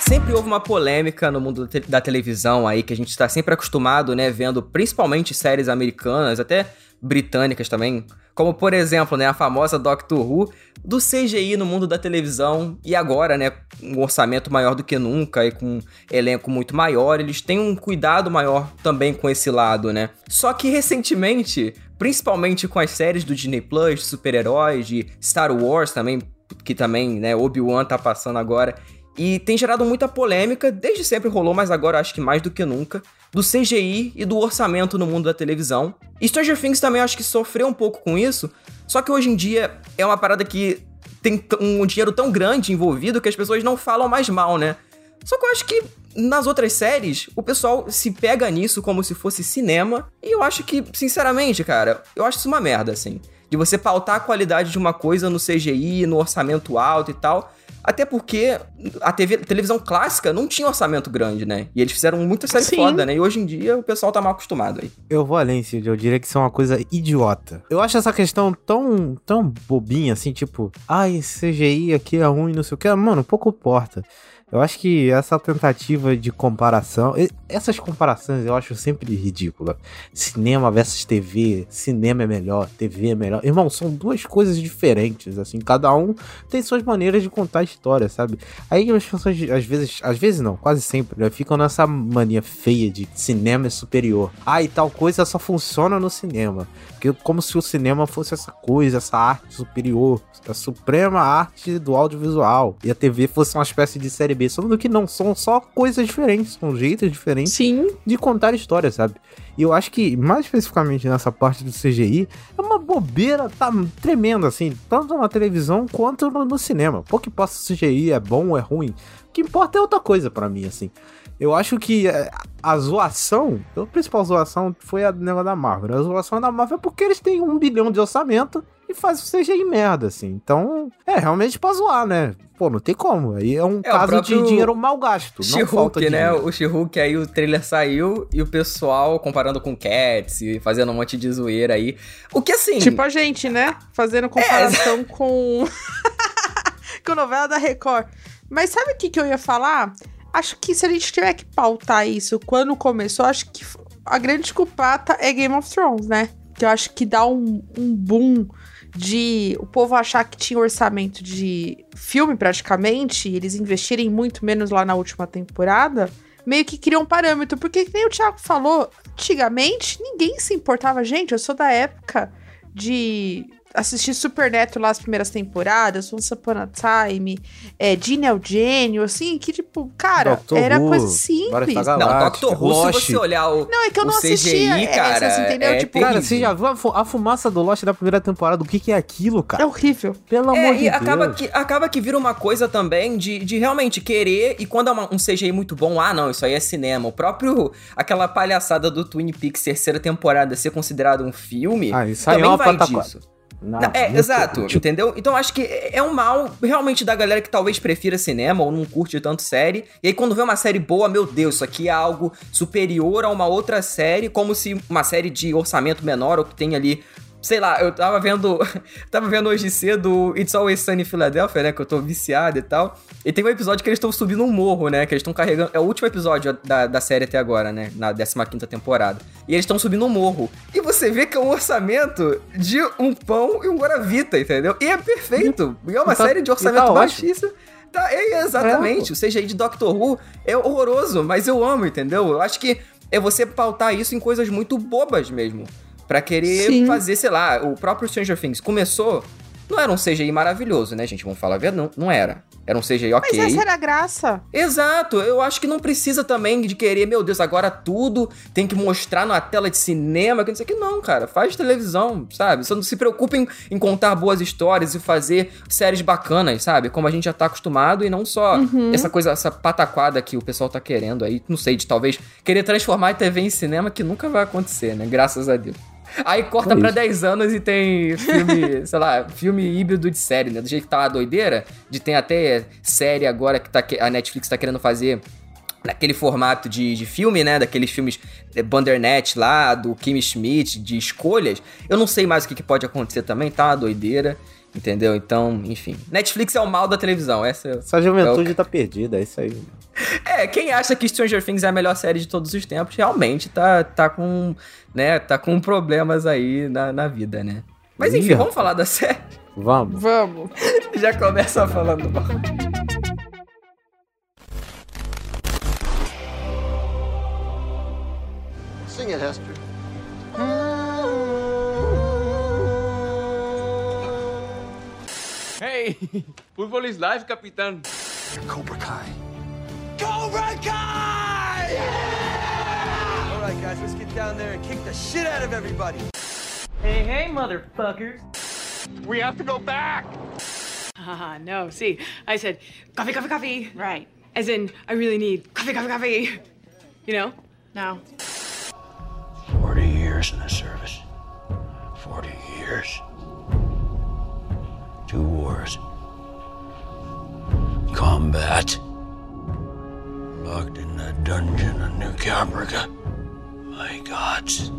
Sempre houve uma polêmica no mundo da televisão aí, que a gente está sempre acostumado, né, vendo principalmente séries americanas, até britânicas também, como por exemplo, né, a famosa Doctor Who, do CGI no mundo da televisão e agora, né, um orçamento maior do que nunca e com um elenco muito maior, eles têm um cuidado maior também com esse lado, né? Só que recentemente, principalmente com as séries do Disney Plus, de super-heróis, de Star Wars também, que também, né, Obi-Wan tá passando agora, e tem gerado muita polêmica, desde sempre rolou, mas agora acho que mais do que nunca, do CGI e do orçamento no mundo da televisão. E Stranger Things também acho que sofreu um pouco com isso, só que hoje em dia é uma parada que tem um dinheiro tão grande envolvido que as pessoas não falam mais mal, né? Só que eu acho que nas outras séries, o pessoal se pega nisso como se fosse cinema, e eu acho que, sinceramente, cara, eu acho isso uma merda, assim. De você pautar a qualidade de uma coisa no CGI, no orçamento alto e tal, até porque a TV, televisão clássica não tinha orçamento grande, né? E eles fizeram muita série Sim. foda, né? E hoje em dia o pessoal tá mal acostumado aí. Eu vou além, Cid. Eu diria que isso é uma coisa idiota. Eu acho essa questão tão, tão bobinha, assim, tipo... Ai, CGI aqui é ruim, não sei o que. Mano, pouco importa. Eu acho que essa tentativa de comparação, essas comparações eu acho sempre ridícula. Cinema versus TV, cinema é melhor, TV é melhor. Irmão, são duas coisas diferentes, assim, cada um tem suas maneiras de contar a história, sabe? Aí as pessoas, às vezes, às vezes não, quase sempre, né, ficam nessa mania feia de cinema é superior. Ah, e tal coisa só funciona no cinema. Porque como se o cinema fosse essa coisa, essa arte superior, a suprema arte do audiovisual. E a TV fosse uma espécie de série B. Sendo que não, são só coisas diferentes, são jeitos diferentes Sim. de contar histórias, sabe? E eu acho que, mais especificamente nessa parte do CGI, é uma bobeira tá tremenda, assim, tanto na televisão quanto no, no cinema. Pouco que possa CGI é bom ou é ruim. O que importa é outra coisa para mim, assim. Eu acho que é, a zoação, a principal zoação foi a negócio da Marvel. A zoação da Marvel é porque eles têm um bilhão de orçamento e faz o CGI merda, assim. Então, é realmente pra zoar, né? Pô, não tem como. Aí é um é, caso de dinheiro mal gasto. She-Hulk, né? O She-Hulk, aí o trailer saiu e o pessoal comparando com Cats e fazendo um monte de zoeira aí. O que assim. Tipo a gente, né? Fazendo comparação é. com. com novela da Record. Mas sabe o que, que eu ia falar? Acho que se a gente tiver que pautar isso quando começou, acho que a grande culpada é Game of Thrones, né? Que eu acho que dá um, um boom de o povo achar que tinha orçamento de filme praticamente, e eles investirem muito menos lá na última temporada, meio que criou um parâmetro. Porque, nem o Thiago falou, antigamente ninguém se importava. Gente, eu sou da época de assisti Supernatural lá as primeiras temporadas, Once Upon a Time, é, Gene Eugênio, assim, que tipo, cara, Doctor era Who, coisa simples. Não, Doctor Who, Lost. se você olhar o Não, é que eu não assistia, CGI, cara, é, entendeu? É tipo, cara, você já viu a, fumaça do Lost da primeira temporada, o que que é aquilo, cara? É horrível. Pelo é, amor de Deus. Acaba que, acaba que vira uma coisa também de, de realmente querer, e quando é uma, um CGI muito bom, ah, não, isso aí é cinema. O próprio, aquela palhaçada do Twin Peaks terceira temporada ser considerado um filme, ah, isso também é vai disso. Não, é, exato, tipo... entendeu? Então acho que é um mal realmente da galera que talvez prefira cinema ou não curte tanto série. E aí quando vê uma série boa, meu Deus, isso aqui é algo superior a uma outra série, como se uma série de orçamento menor ou que tem ali sei lá, eu tava vendo. tava vendo hoje cedo It's Always Sunny em Philadelphia, né? Que eu tô viciado e tal. E tem um episódio que eles estão subindo um morro, né? Que eles estão carregando. É o último episódio da, da série até agora, né? Na 15 temporada. E eles estão subindo um morro. E você vê que é um orçamento de um pão e um Guaravita, entendeu? E é perfeito. E é uma tá, série de orçamento tá baixíssimo. Tá, é, exatamente. É. O CGI de Doctor Who é horroroso, mas eu amo, entendeu? Eu acho que é você pautar isso em coisas muito bobas mesmo para querer Sim. fazer, sei lá, o próprio Stranger Things começou. Não era um CGI maravilhoso, né, gente? Vamos falar a verdade. Não, não era. Era um CGI ok. Mas essa era a graça. Exato. Eu acho que não precisa também de querer, meu Deus, agora tudo tem que mostrar na tela de cinema, que não sei o que. Não, cara. Faz televisão, sabe? Só não se preocupe em, em, contar boas histórias e fazer séries bacanas, sabe? Como a gente já tá acostumado e não só uhum. essa coisa, essa pataquada que o pessoal tá querendo aí. Não sei, de talvez querer transformar a TV em cinema, que nunca vai acontecer, né? Graças a Deus. Aí corta é pra 10 anos e tem filme, sei lá, filme híbrido de série, né? Do jeito que tá uma doideira, de tem até série agora que tá, a Netflix tá querendo fazer naquele formato de, de filme, né? Daqueles filmes é, Bandersnatch lá, do Kim Schmidt, de escolhas. Eu não sei mais o que, que pode acontecer também, tá uma doideira. Entendeu? Então, enfim. Netflix é o mal da televisão. Essa, Essa juventude é o... tá perdida, é isso aí. É, quem acha que Stranger Things é a melhor série de todos os tempos, realmente tá, tá com, né, tá com problemas aí na, na vida, né? Mas enfim, vamos falar da série? Vamos. Vamos. Já começa falando Sing it, Hester. Hey, football is life, capitán. Cobra Kai. Cobra Kai! Yeah! All right, guys, let's get down there and kick the shit out of everybody. Hey, hey, motherfuckers. We have to go back. Ah, no. See, I said coffee, coffee, coffee. Right. As in, I really need coffee, coffee, coffee. You know? No. 40 years in the service. 40 years. Two wars. Combat. Locked in the dungeon of New Caprica. My gods.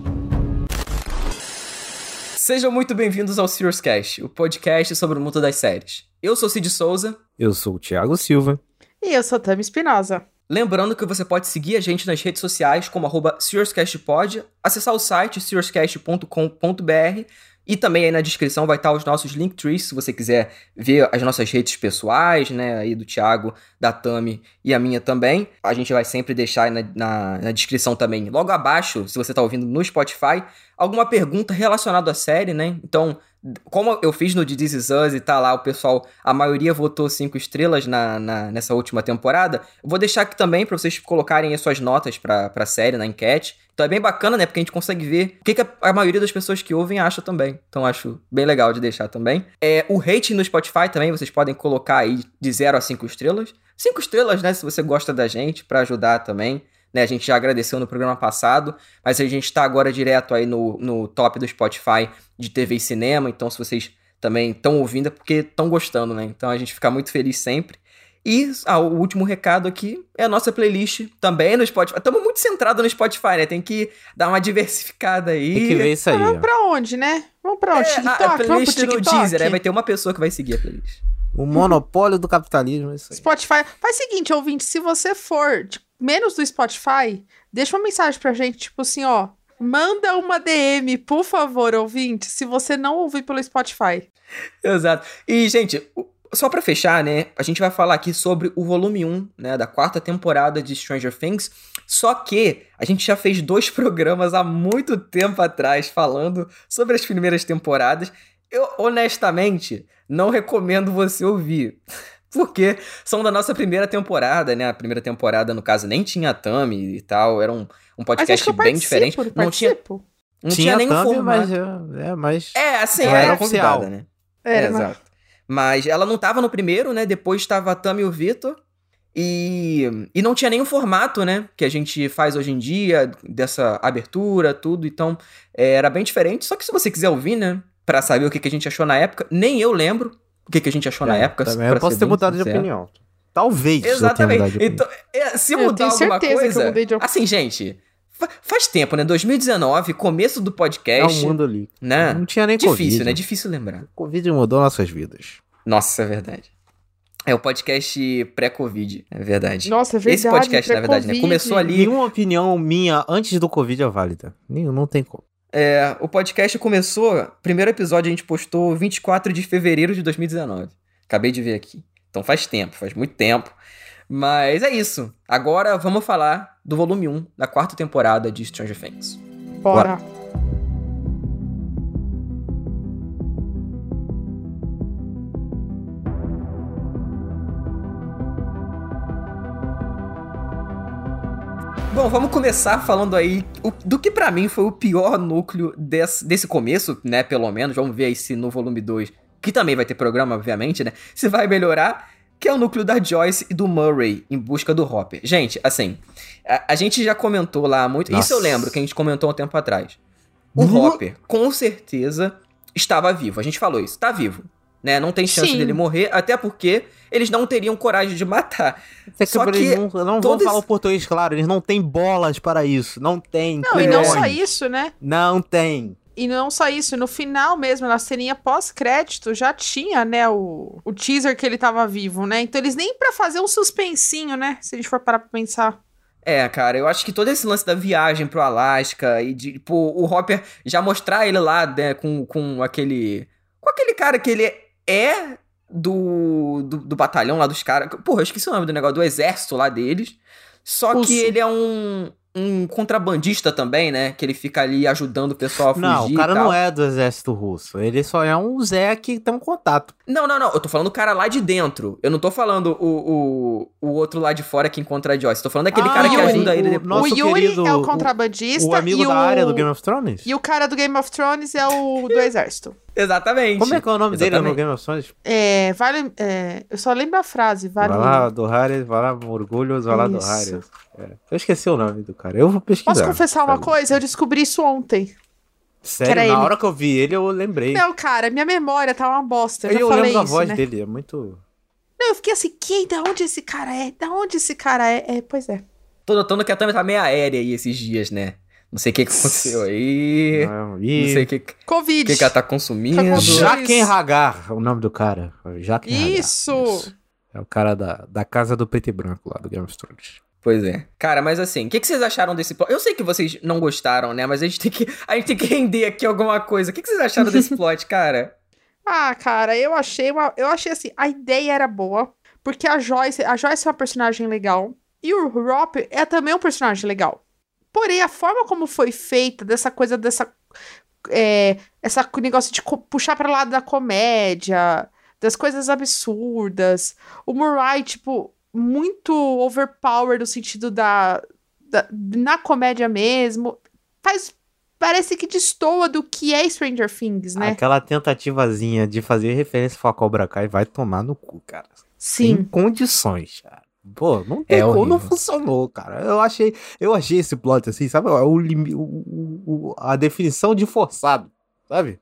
Sejam muito bem-vindos ao Serious Cast, o podcast sobre o mundo das séries. Eu sou Cid Souza. Eu sou o Thiago Silva. E eu sou Tami Espinosa. Lembrando que você pode seguir a gente nas redes sociais como arroba SeriousCastPod, acessar o site seriouscast.com.br e também aí na descrição vai estar os nossos Linktrees, se você quiser ver as nossas redes pessoais, né, aí do Thiago, da Tami e a minha também. A gente vai sempre deixar na, na, na descrição também, logo abaixo, se você está ouvindo no Spotify, alguma pergunta relacionada à série, né? Então, como eu fiz no The This Is Us e tá lá, o pessoal, a maioria votou cinco estrelas na, na nessa última temporada, eu vou deixar aqui também para vocês colocarem as suas notas pra, pra série na enquete. Então é bem bacana, né? Porque a gente consegue ver o que, que a, a, maioria das pessoas que ouvem acha também. Então acho bem legal de deixar também. É, o rating no Spotify também, vocês podem colocar aí de 0 a 5 estrelas. 5 estrelas, né? Se você gosta da gente, para ajudar também. Né, a gente já agradeceu no programa passado, mas a gente está agora direto aí no, no top do Spotify de TV e cinema. Então, se vocês também estão ouvindo, é porque estão gostando, né? Então a gente fica muito feliz sempre. E ah, o último recado aqui é a nossa playlist também no Spotify. Estamos muito centrados no Spotify, né? Tem que dar uma diversificada aí. Tem que ver isso aí. Vamos pra onde, né? Vamos pra onde? É, TikTok? A, a playlist no Deezer, aí vai ter uma pessoa que vai seguir a playlist. O monopólio do capitalismo, é isso aí. Spotify. Faz o seguinte, ouvinte, se você for de menos do Spotify, deixa uma mensagem pra gente, tipo assim, ó. Manda uma DM, por favor, ouvinte, se você não ouvir pelo Spotify. Exato. E, gente, só para fechar, né, a gente vai falar aqui sobre o volume 1, né, da quarta temporada de Stranger Things. Só que a gente já fez dois programas há muito tempo atrás falando sobre as primeiras temporadas. Eu, honestamente, não recomendo você ouvir. Porque são da nossa primeira temporada, né? A primeira temporada, no caso, nem tinha Tami e tal. Era um, um podcast bem diferente. Não tinha, não tinha, tinha nenhum Tami, formato. Mas, é, mas... é, assim, era, era convidada, né? Era, é, exato. Mas ela não tava no primeiro, né? Depois estava a Tami e o Vitor. E, e não tinha nenhum formato, né? Que a gente faz hoje em dia, dessa abertura, tudo. Então, é, era bem diferente. Só que se você quiser ouvir, né? Pra saber o que, que a gente achou na época, nem eu lembro o que, que a gente achou é, na época. Também eu posso ter mudado sincero. de opinião. Talvez. Exatamente. Então, é, se mudar alguma coisa. De... Assim, gente. Faz tempo, né? 2019, começo do podcast. É um mundo ali. Né? Não tinha nem Difícil, Covid. né? Difícil lembrar. O Covid mudou nossas vidas. Nossa, é verdade. É o podcast pré-Covid, é verdade. Nossa, é verdade. Esse podcast, na verdade, né? Começou ali. Nenhuma opinião minha antes do Covid é válida. Nenhum, não tem como. É, o podcast começou. Primeiro episódio a gente postou 24 de fevereiro de 2019. Acabei de ver aqui. Então faz tempo, faz muito tempo. Mas é isso. Agora vamos falar do volume 1 da quarta temporada de Stranger Things. Bora. Bora. Bom, vamos começar falando aí do que para mim foi o pior núcleo desse, desse começo, né? Pelo menos. Vamos ver aí se no volume 2, que também vai ter programa, obviamente, né? Se vai melhorar que é o núcleo da Joyce e do Murray em busca do Hopper. Gente, assim, a, a gente já comentou lá muito. Nossa. Isso eu lembro que a gente comentou um tempo atrás. O uhum. Hopper, com certeza, estava vivo. A gente falou isso, tá vivo. Né? Não tem chance Sim. dele morrer, até porque eles não teriam coragem de matar. É que só que eles não, não todos... vão falar o português claro, eles não têm bolas para isso. Não tem. Não, e não só isso, né? Não tem. E não só isso, no final mesmo, na ceninha pós-crédito, já tinha, né, o, o teaser que ele tava vivo, né? Então eles nem pra fazer um suspensinho, né? Se a gente for parar pra pensar. É, cara, eu acho que todo esse lance da viagem pro Alasca e de, tipo, o Hopper já mostrar ele lá, né, com, com aquele. Com aquele cara que ele é do, do, do batalhão lá dos caras. Porra, eu esqueci o nome do negócio, do exército lá deles. Só que ele é um, um contrabandista também, né? Que ele fica ali ajudando o pessoal a fugir. Não, o cara e tal. não é do exército russo. Ele só é um Zé que tem um contato. Não, não, não. Eu tô falando o cara lá de dentro. Eu não tô falando o, o, o outro lá de fora que encontra a Joyce. Tô falando daquele Ah, cara que o- ajuda ele o depois. nosso o Yuri querido- é o o- contrabandista O amigo e da o... área do Game of Thrones? E o cara do Game of Thrones é o do exército. Exatamente. Como é que é o nome dele no Exatamente. Game of Thrones? É, vale. é, eu só lembro a frase, vale. Vai lá do Harris, vai lá orgulhos, vai lá do. Harris. É. Eu esqueci o nome do cara. Eu vou pesquisar. Posso confessar uma sabe? coisa? Eu descobri isso ontem. Sério, Era na ele. hora que eu vi ele, eu lembrei. Não, cara, minha memória tá uma bosta. Eu, eu já falei lembro da isso, voz né? dele, é muito. Não, eu fiquei assim, quem? Da onde esse cara é? Da onde esse cara é? É, pois é. Tô notando que a Tami tá meio aérea aí esses dias, né? Não sei o que, que aconteceu aí. Não, Não e... sei o que, que, Covid. que ela tá consumindo. Tá Jaquen Hagar, o nome do cara. Jaquen Hagar. Isso! É o cara da, da casa do preto e branco lá do Game of Thrones. Pois é. Cara, mas assim, o que, que vocês acharam desse plot? Eu sei que vocês não gostaram, né? Mas a gente tem que, a gente tem que render aqui alguma coisa. O que, que vocês acharam desse plot, cara? Ah, cara, eu achei uma. Eu achei assim, a ideia era boa. Porque a Joyce. A Joyce é uma personagem legal. E o Rob é também um personagem legal. Porém, a forma como foi feita, dessa coisa, dessa. É, essa negócio de puxar pra lado da comédia, das coisas absurdas. O Murray, tipo, muito overpower no sentido da, da. na comédia mesmo. Faz. Parece que destoa do que é Stranger Things, né? Aquela tentativazinha de fazer referência ao Cobra Kai vai tomar no cu, cara. Sem Sim. condições, cara. Pô, não tem É como, não funcionou, cara. Eu achei, eu achei esse plot assim, sabe? O, limi- o- o- o- a definição de forçado, sabe?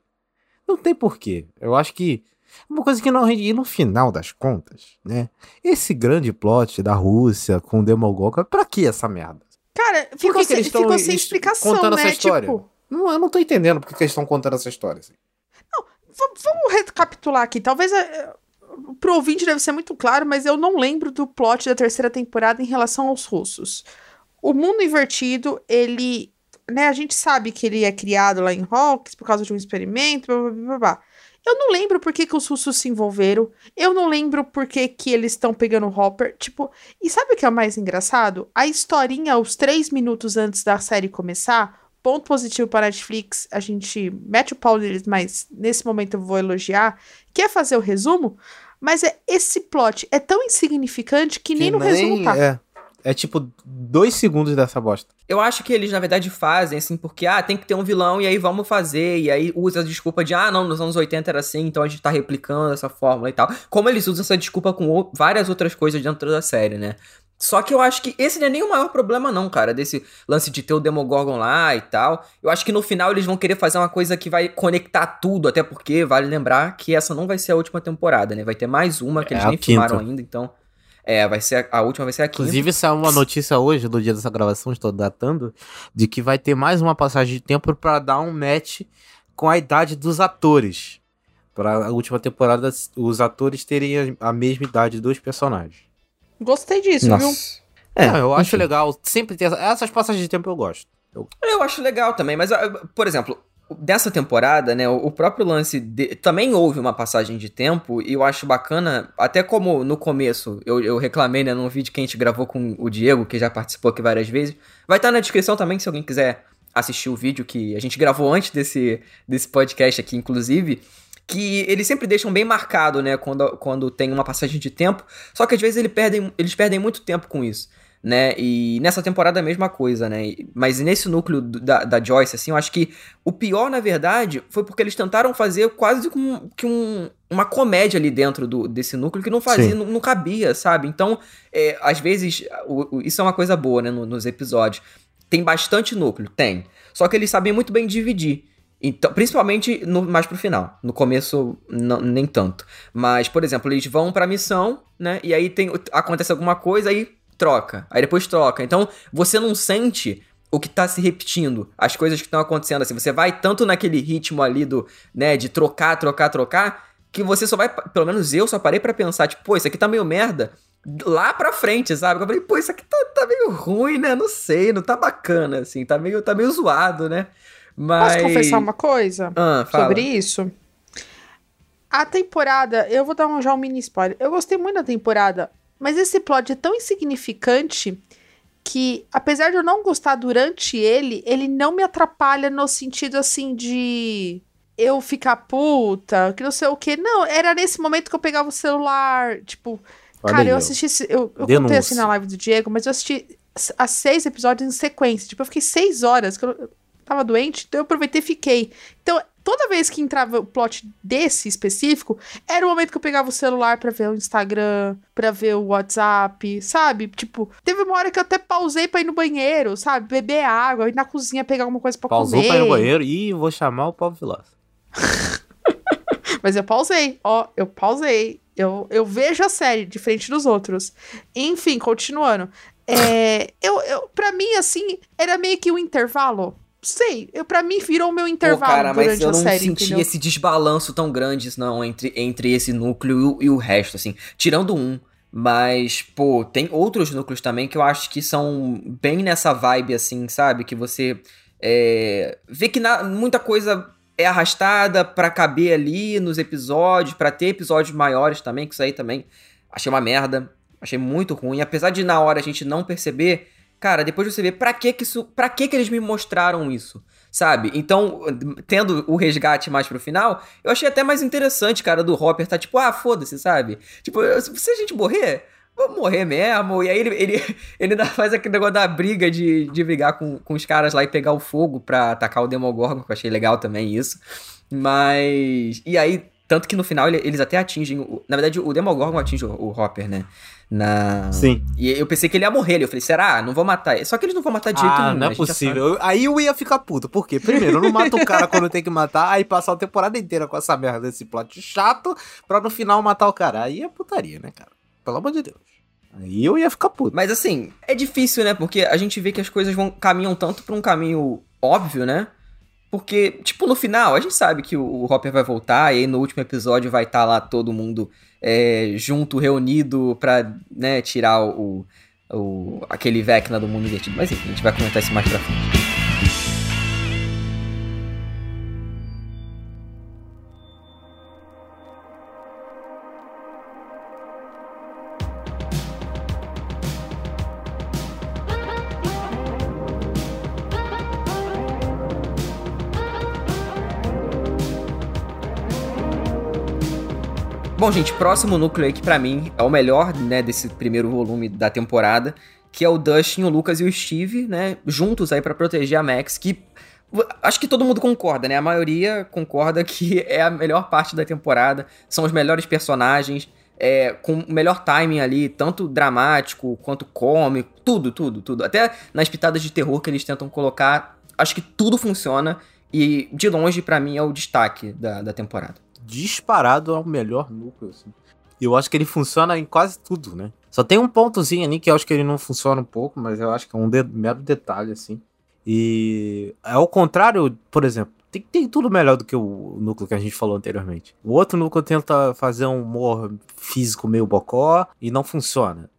Não tem porquê. Eu acho que uma coisa que não rende. E no final das contas, né? Esse grande plot da Rússia com o Demogorgon, pra que essa merda? Cara, ficou, que sem, ficou sem explicação, contando né? essa história? Tipo, Não, eu não tô entendendo porque que eles estão contando essa história. Assim. v- vamos recapitular aqui. Talvez é, pro ouvinte deve ser muito claro, mas eu não lembro do plot da terceira temporada em relação aos russos. O mundo invertido, ele. Né, a gente sabe que ele é criado lá em Hawks por causa de um experimento, blá, blá, blá, blá. Eu não lembro por que, que os russos se envolveram. Eu não lembro por que, que eles estão pegando o Hopper. Tipo, e sabe o que é o mais engraçado? A historinha, os três minutos antes da série começar, ponto positivo para a Netflix, a gente mete o pau neles, mas nesse momento eu vou elogiar, quer fazer o resumo, mas é esse plot é tão insignificante que, nem no resumo tá. É, é tipo dois segundos dessa bosta. Eu acho que eles, na verdade, fazem assim, porque, ah, tem que ter um vilão e aí vamos fazer. E aí usa a desculpa de, ah, não, nos anos 80 era assim, então a gente tá replicando essa fórmula e tal. Como eles usam essa desculpa com várias outras coisas dentro da série, né? Só que eu acho que esse não é nem o maior problema, não, cara, desse lance de ter o Demogorgon lá e tal. Eu acho que no final eles vão querer fazer uma coisa que vai conectar tudo, até porque vale lembrar que essa não vai ser a última temporada, né? Vai ter mais uma que É eles nem filmaram quinta. ainda, então. É, vai ser a, a última vai ser a quinta. Inclusive, saiu uma notícia hoje, no dia dessa gravação, estou datando, de que vai ter mais uma passagem de tempo pra dar um match com a idade dos atores. Pra a última temporada, os atores terem a mesma idade dos personagens. Gostei disso, viu? Nossa. É, É, eu acho enfim. legal. Sempre ter essa- essas passagens de tempo eu gosto. Eu acho legal também, mas, por exemplo, dessa temporada, né, o próprio lance de- também houve uma passagem de tempo e eu acho bacana, até como no começo eu, eu reclamei, né, num vídeo que a gente gravou com o Diego, que já participou aqui várias vezes. Vai estar na descrição também se alguém quiser assistir o vídeo que a gente gravou antes desse, desse podcast aqui, inclusive. Que eles sempre deixam bem marcado, né? Quando, quando tem uma passagem de tempo. Só que às vezes eles perdem, eles perdem muito tempo com isso né? E nessa temporada é a mesma coisa, né? Mas nesse núcleo da, da Joyce, assim, eu acho que o pior, na verdade, foi porque eles tentaram fazer quase um, que um- uma comédia ali dentro do, desse núcleo que não fazia, não, não cabia, sabe? Então, é, às vezes, o- o- isso é uma coisa boa, né? no- nos episódios. Tem bastante núcleo? Tem. Só que eles sabem muito bem dividir. Então, principalmente no, mais pro final. No começo, nem tanto. Mas, por exemplo, eles vão pra missão, né? E aí tem, acontece alguma coisa, aí troca. Aí depois troca. Então, você não sente o que tá se repetindo, as coisas que estão acontecendo assim. Você vai tanto naquele ritmo ali do, né, de trocar, trocar, trocar, que você só vai, pelo menos eu só parei para pensar, tipo, pô, isso aqui tá meio merda lá pra frente, sabe? Eu falei, pô, isso aqui tá, tá meio ruim, né? Não sei, não tá bacana, assim, tá meio, tá meio zoado, né? Mas... Posso confessar uma coisa ah, sobre isso? A temporada, eu vou dar um, já um mini spoiler. Eu gostei muito da temporada, mas esse plot é tão insignificante que, apesar de eu não gostar durante ele, ele não me atrapalha no sentido assim de eu ficar puta, que não sei o que. Não, era nesse momento que eu pegava o celular, tipo. Olha cara, aí, eu assisti. Eu, eu contei assim na live do Diego, mas eu assisti as seis episódios em sequência. Tipo, eu fiquei seis horas, que eu tava doente, então eu aproveitei e fiquei. Então, toda vez que entrava o plot desse específico, era o momento que eu pegava o celular para ver o Instagram, para ver o WhatsApp, sabe? Tipo, teve uma hora que eu até pausei pra ir no banheiro, sabe? Beber água, ir na cozinha pegar alguma coisa pra Pausou comer. Pausou pra ir no banheiro e vou chamar o Paulo Vilas. Mas eu pausei, ó, eu pausei. Eu, eu vejo a série diferente dos outros. Enfim, continuando. É, eu, eu, pra mim, assim, era meio que um intervalo sei, eu, pra mim virou o meu intervalo Pô, cara, durante mas eu não série, senti entendeu? esse desbalanço tão grande, não, entre, entre esse núcleo e o, e o resto, assim. Tirando um, mas, pô, tem outros núcleos também que eu acho que são bem nessa vibe, assim, sabe? Que você é, vê que na, muita coisa é arrastada para caber ali nos episódios, para ter episódios maiores também, que isso aí também achei uma merda. Achei muito ruim. Apesar de na hora a gente não perceber, cara, depois você vê pra que que isso, pra que que eles me mostraram isso, sabe? Então, tendo o resgate mais pro final, eu achei até mais interessante, cara, do Hopper tá tipo, ah, foda-se, sabe? Tipo, se a gente morrer, vamos morrer mesmo. E aí ele, ele, ele ainda faz aquele negócio da briga de, de brigar com, com os caras lá e pegar o fogo pra atacar o Demogorgon, que eu achei legal também isso. Mas. E aí, tanto que no final eles até atingem. Na verdade, o Demogorgon atinge o, o Hopper, né? Na... Sim. E eu pensei que ele ia morrer. Eu falei, será? Não vou matar. Só que eles não vão matar de jeito ah, nenhum. Não é possível. Aí eu ia ficar puto. Por quê? Primeiro, eu não mato o cara quando tem que matar, aí passar a temporada inteira com essa merda desse plot chato, pra no final matar o cara. Aí é putaria, né, cara? Pelo amor de Deus. Aí eu ia ficar puto. Mas assim, é difícil, né? Porque a gente vê que as coisas vão caminham tanto pra um caminho óbvio, né? Porque, tipo, no final, a gente sabe que o Hopper vai voltar, e aí no último episódio vai estar tá lá todo mundo é, junto, reunido, pra né, tirar o, o, aquele Vecna do mundo invertido. Mas enfim, a gente vai comentar isso mais pra frente. Bom, gente, próximo núcleo aí que pra mim é o melhor, né, desse primeiro volume da temporada, que é o Dustin, o Lucas e o Steve, né, juntos aí para proteger a Max, que acho que todo mundo concorda, né? A maioria concorda que é a melhor parte da temporada, são os melhores personagens, é, com o melhor timing ali, tanto dramático quanto cômico, tudo, tudo, tudo. Até nas pitadas de terror que eles tentam colocar, acho que tudo funciona e de longe para mim é o destaque da, da temporada disparado ao melhor núcleo, assim. Eu acho que ele funciona em quase tudo, né? Só tem um pontozinho ali que eu acho que ele não funciona um pouco, mas eu acho que é um de mero detalhe, assim. E ao contrário, por exemplo, tem, tem tudo melhor do que o núcleo que a gente falou anteriormente. O outro núcleo tenta fazer um humor físico meio bocó e não funciona.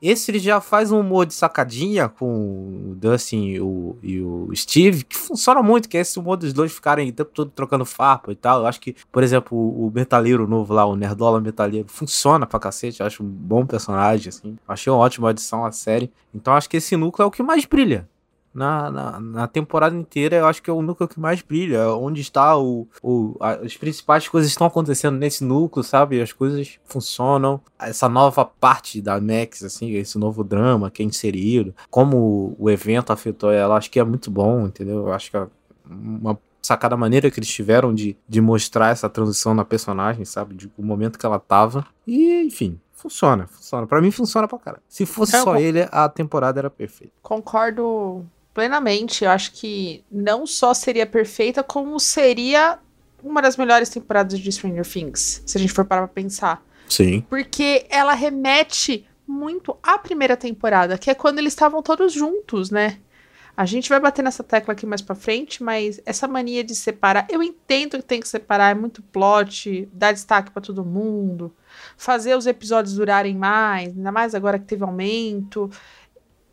Esse ele já faz um humor de sacadinha com o Dustin e o, e o Steve, que funciona muito, que é esse humor dos dois ficarem o tempo todo trocando farpa e tal. Eu acho que, por exemplo, o, metaleiro novo lá, o Nerdola Metaleiro, funciona pra cacete. Eu acho um bom personagem, assim. Achei uma ótima adição à série. Então acho que esse núcleo é o que mais brilha na, na, na, temporada inteira, eu acho que é o núcleo que mais brilha. É onde está o. o a, as principais coisas estão acontecendo nesse núcleo, sabe? As coisas funcionam. Essa nova parte da Max, assim, esse novo drama que é inserido, como o evento afetou ela, acho que é muito bom, entendeu? Eu acho que é uma sacada maneira que eles tiveram de, de mostrar essa transição na personagem, sabe? De o momento que ela tava. E, enfim, funciona, funciona. Para mim funciona pra cara. Se fosse é, só ele, a temporada era perfeita. Concordo plenamente. Eu acho que não só seria perfeita, como seria uma das melhores temporadas de Stranger Things, se a gente for parar pra pensar. Sim. Porque ela remete muito à primeira temporada, que é quando eles estavam todos juntos, né? A gente vai bater nessa tecla aqui mais pra frente, mas essa mania de separar, eu entendo que tem que separar, é muito plot, dar destaque para todo mundo, fazer os episódios durarem mais, ainda mais agora que teve aumento.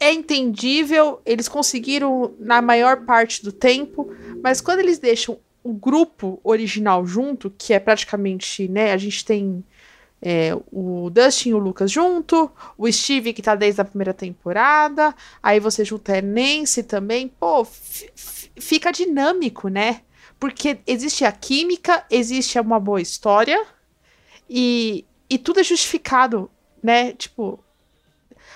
É entendível, eles conseguiram na maior parte do tempo, mas quando eles deixam o grupo original junto, que é praticamente, né, a gente tem é, o Dustin e o Lucas junto, o Steve que tá desde a primeira temporada, aí você junta a Nancy também, pô, fica dinâmico, né? Porque existe a química, existe uma boa história e, e tudo é justificado, né? Tipo,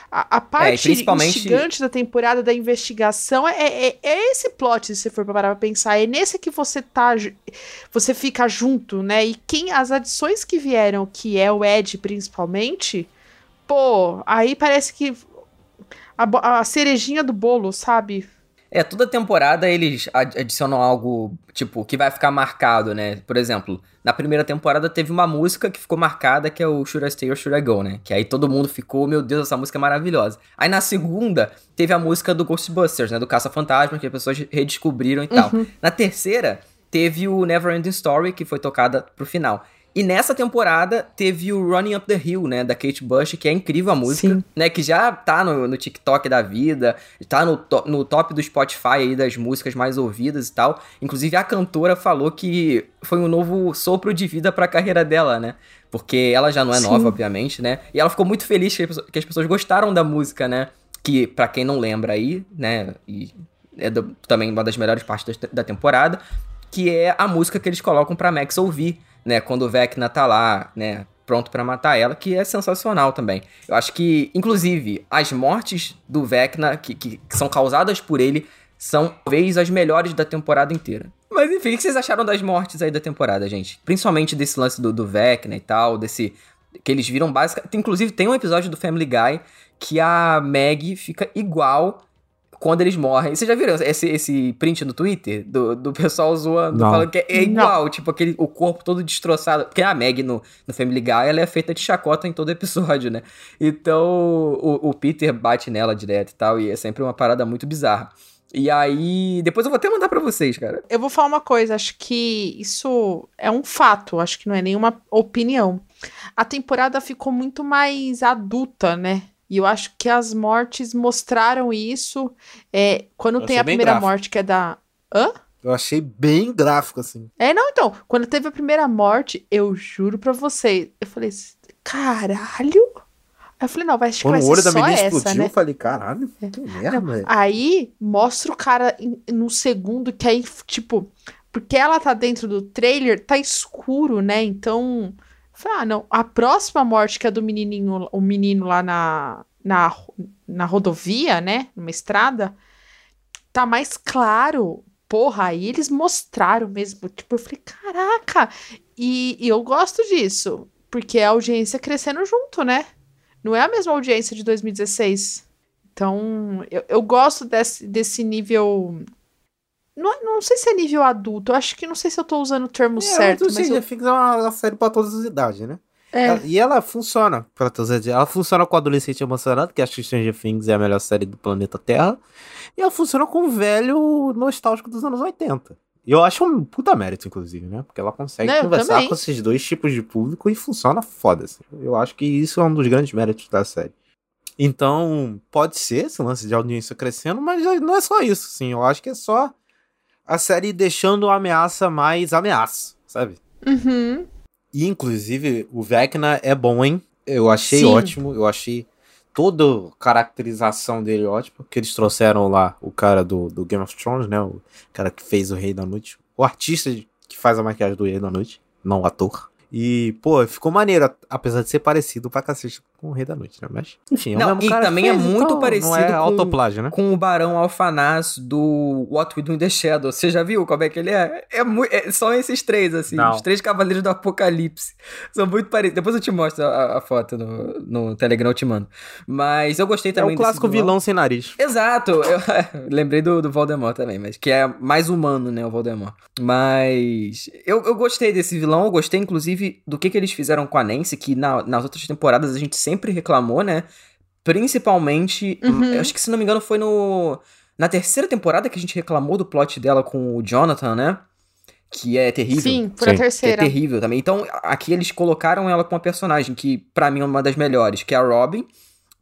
a, a parte é, principalmente... instigante da temporada da investigação é, é, é, esse plot, se você for parar pra pensar. É nesse que você tá. Você fica junto, né? E quem. As adições que vieram, que é o Ed principalmente, pô, aí parece que. A, a cerejinha do bolo, sabe? É, toda temporada eles adicionam algo, tipo, que vai ficar marcado, né? Por exemplo, na primeira temporada teve uma música que ficou marcada, que é o Should I Stay or Should I Go, né? Que aí todo mundo ficou, meu Deus, essa música é maravilhosa. Aí na segunda, teve a música do Ghostbusters, né? Do Caça-Fantasma, que as pessoas redescobriram e uhum. tal. Na terceira, teve o Never Ending Story, que foi tocada pro final. E nessa temporada teve o Running Up the Hill, né, da Kate Bush, que é incrível a música, Sim. né, que já tá no, no TikTok da vida, tá no, to no top do Spotify aí das músicas mais ouvidas e tal. Inclusive a cantora falou que foi um novo sopro de vida para a carreira dela, né? Porque ela já não é Sim. nova, obviamente, né? E ela ficou muito feliz que as pessoas gostaram da música, né? Que para quem não lembra aí, né, e é do, também uma das melhores partes da, da temporada, que é a música que eles colocam para Max ouvir né, quando o Vecna tá lá, né, pronto para matar ela, que é sensacional também. Eu acho que, inclusive, as mortes do Vecna, que, que, são causadas por ele, são talvez as melhores da temporada inteira. Mas enfim, o que vocês acharam das mortes aí da temporada, gente? Principalmente desse lance do, do Vecna e tal, desse. Que eles viram básica. Inclusive, tem um episódio do Family Guy que a Meg fica igual quando eles morrem. Vocês já viram esse, esse print no Twitter? Do, do pessoal zoando, Não. falando que é igual, Não. tipo, aquele, o corpo todo destroçado. Porque a Meg no, no Family Guy, ela é feita de chacota em todo episódio, né? Então, o, o Peter bate nela direto e tal, e é sempre uma parada muito bizarra. E aí, depois eu vou até mandar para vocês, cara. Eu vou falar uma coisa, acho que isso é um fato, acho que não é nenhuma opinião. A temporada ficou muito mais adulta, né? E eu acho que as mortes mostraram isso. É, quando eu tem a primeira gráfico. morte, que é da. Hã? Eu achei bem gráfico, assim. É, não, então. Quando teve a primeira morte, eu juro pra você. Eu falei, caralho? Aí eu falei, não, vai, acho que vai ser só essa, explodiu, né? eu falei, caralho, é. que merda. Aí, mostra o cara no segundo, que aí, tipo... Porque ela tá dentro do trailer, tá escuro, né? Então... Falei, ah, não. A próxima morte, que é do menininho, o menino lá na, na, na rodovia, né? Numa estrada, tá mais claro. Porra, aí eles mostraram mesmo. Tipo, eu falei, caraca! E, e eu gosto disso, porque é a audiência crescendo junto, né? Não é a mesma audiência de 2016. Então, eu, eu gosto desse, desse nível não, não sei se é nível adulto, eu acho que não sei se eu tô usando o termo é, certo. Mas Stranger eu... é uma série pra todas as idades, né? É. Ela, e ela funciona pra todas as idades. Ela funciona com o adolescente emocionado, que acho que Stranger Things é a melhor série do planeta Terra. E ela funciona com o velho nostálgico dos anos 80. E eu acho um puta mérito, inclusive, né? Porque ela consegue não, conversar com esses dois tipos de público e funciona foda. Assim. Eu acho que isso é um dos grandes méritos da série. Então, pode ser esse lance de audiência crescendo, mas não é só isso, sim. Eu acho que é só a série deixando a ameaça mais ameaça, sabe? Uhum. E, inclusive, o Vecna é bom, hein? Eu achei Sim. ótimo, eu achei toda a caracterização dele ótima, que eles trouxeram lá o cara do, do Game of Thrones, né? O cara que fez o Rei da Noite. O artista que faz a maquiagem do Rei da Noite, não o ator. E, pô, ficou maneiro, apesar de ser parecido pra cacete com o Rei da Noite, né? Mas, enfim, é não, E também é fez, é muito então, parecido é com, né? com o Barão Alfanaz do What We Do in the Shadow. Você já viu como é que ele é? É, muito, é São esses três, assim, não. os três cavaleiros do Apocalipse. São muito parecidos. Depois eu te mostro a, a, foto no, no Telegram, eu te mando. Mas eu gostei também É o clássico vilão. vilão sem nariz. Exato. Eu, lembrei do, do Voldemort também, mas que é mais humano, né, o Voldemort. Mas eu, eu gostei desse vilão, eu gostei, inclusive, do que, que eles fizeram com a Nancy, que na, nas outras temporadas a gente sempre reclamou, né? Principalmente, uhum. acho que se não me engano foi no na terceira temporada que a gente reclamou do plot dela com o Jonathan, né? Que é terrível. Sim, foi a Que é terceira. terrível também. Então, aqui eles colocaram ela com uma personagem que, pra mim, é uma das melhores, que é a Robin,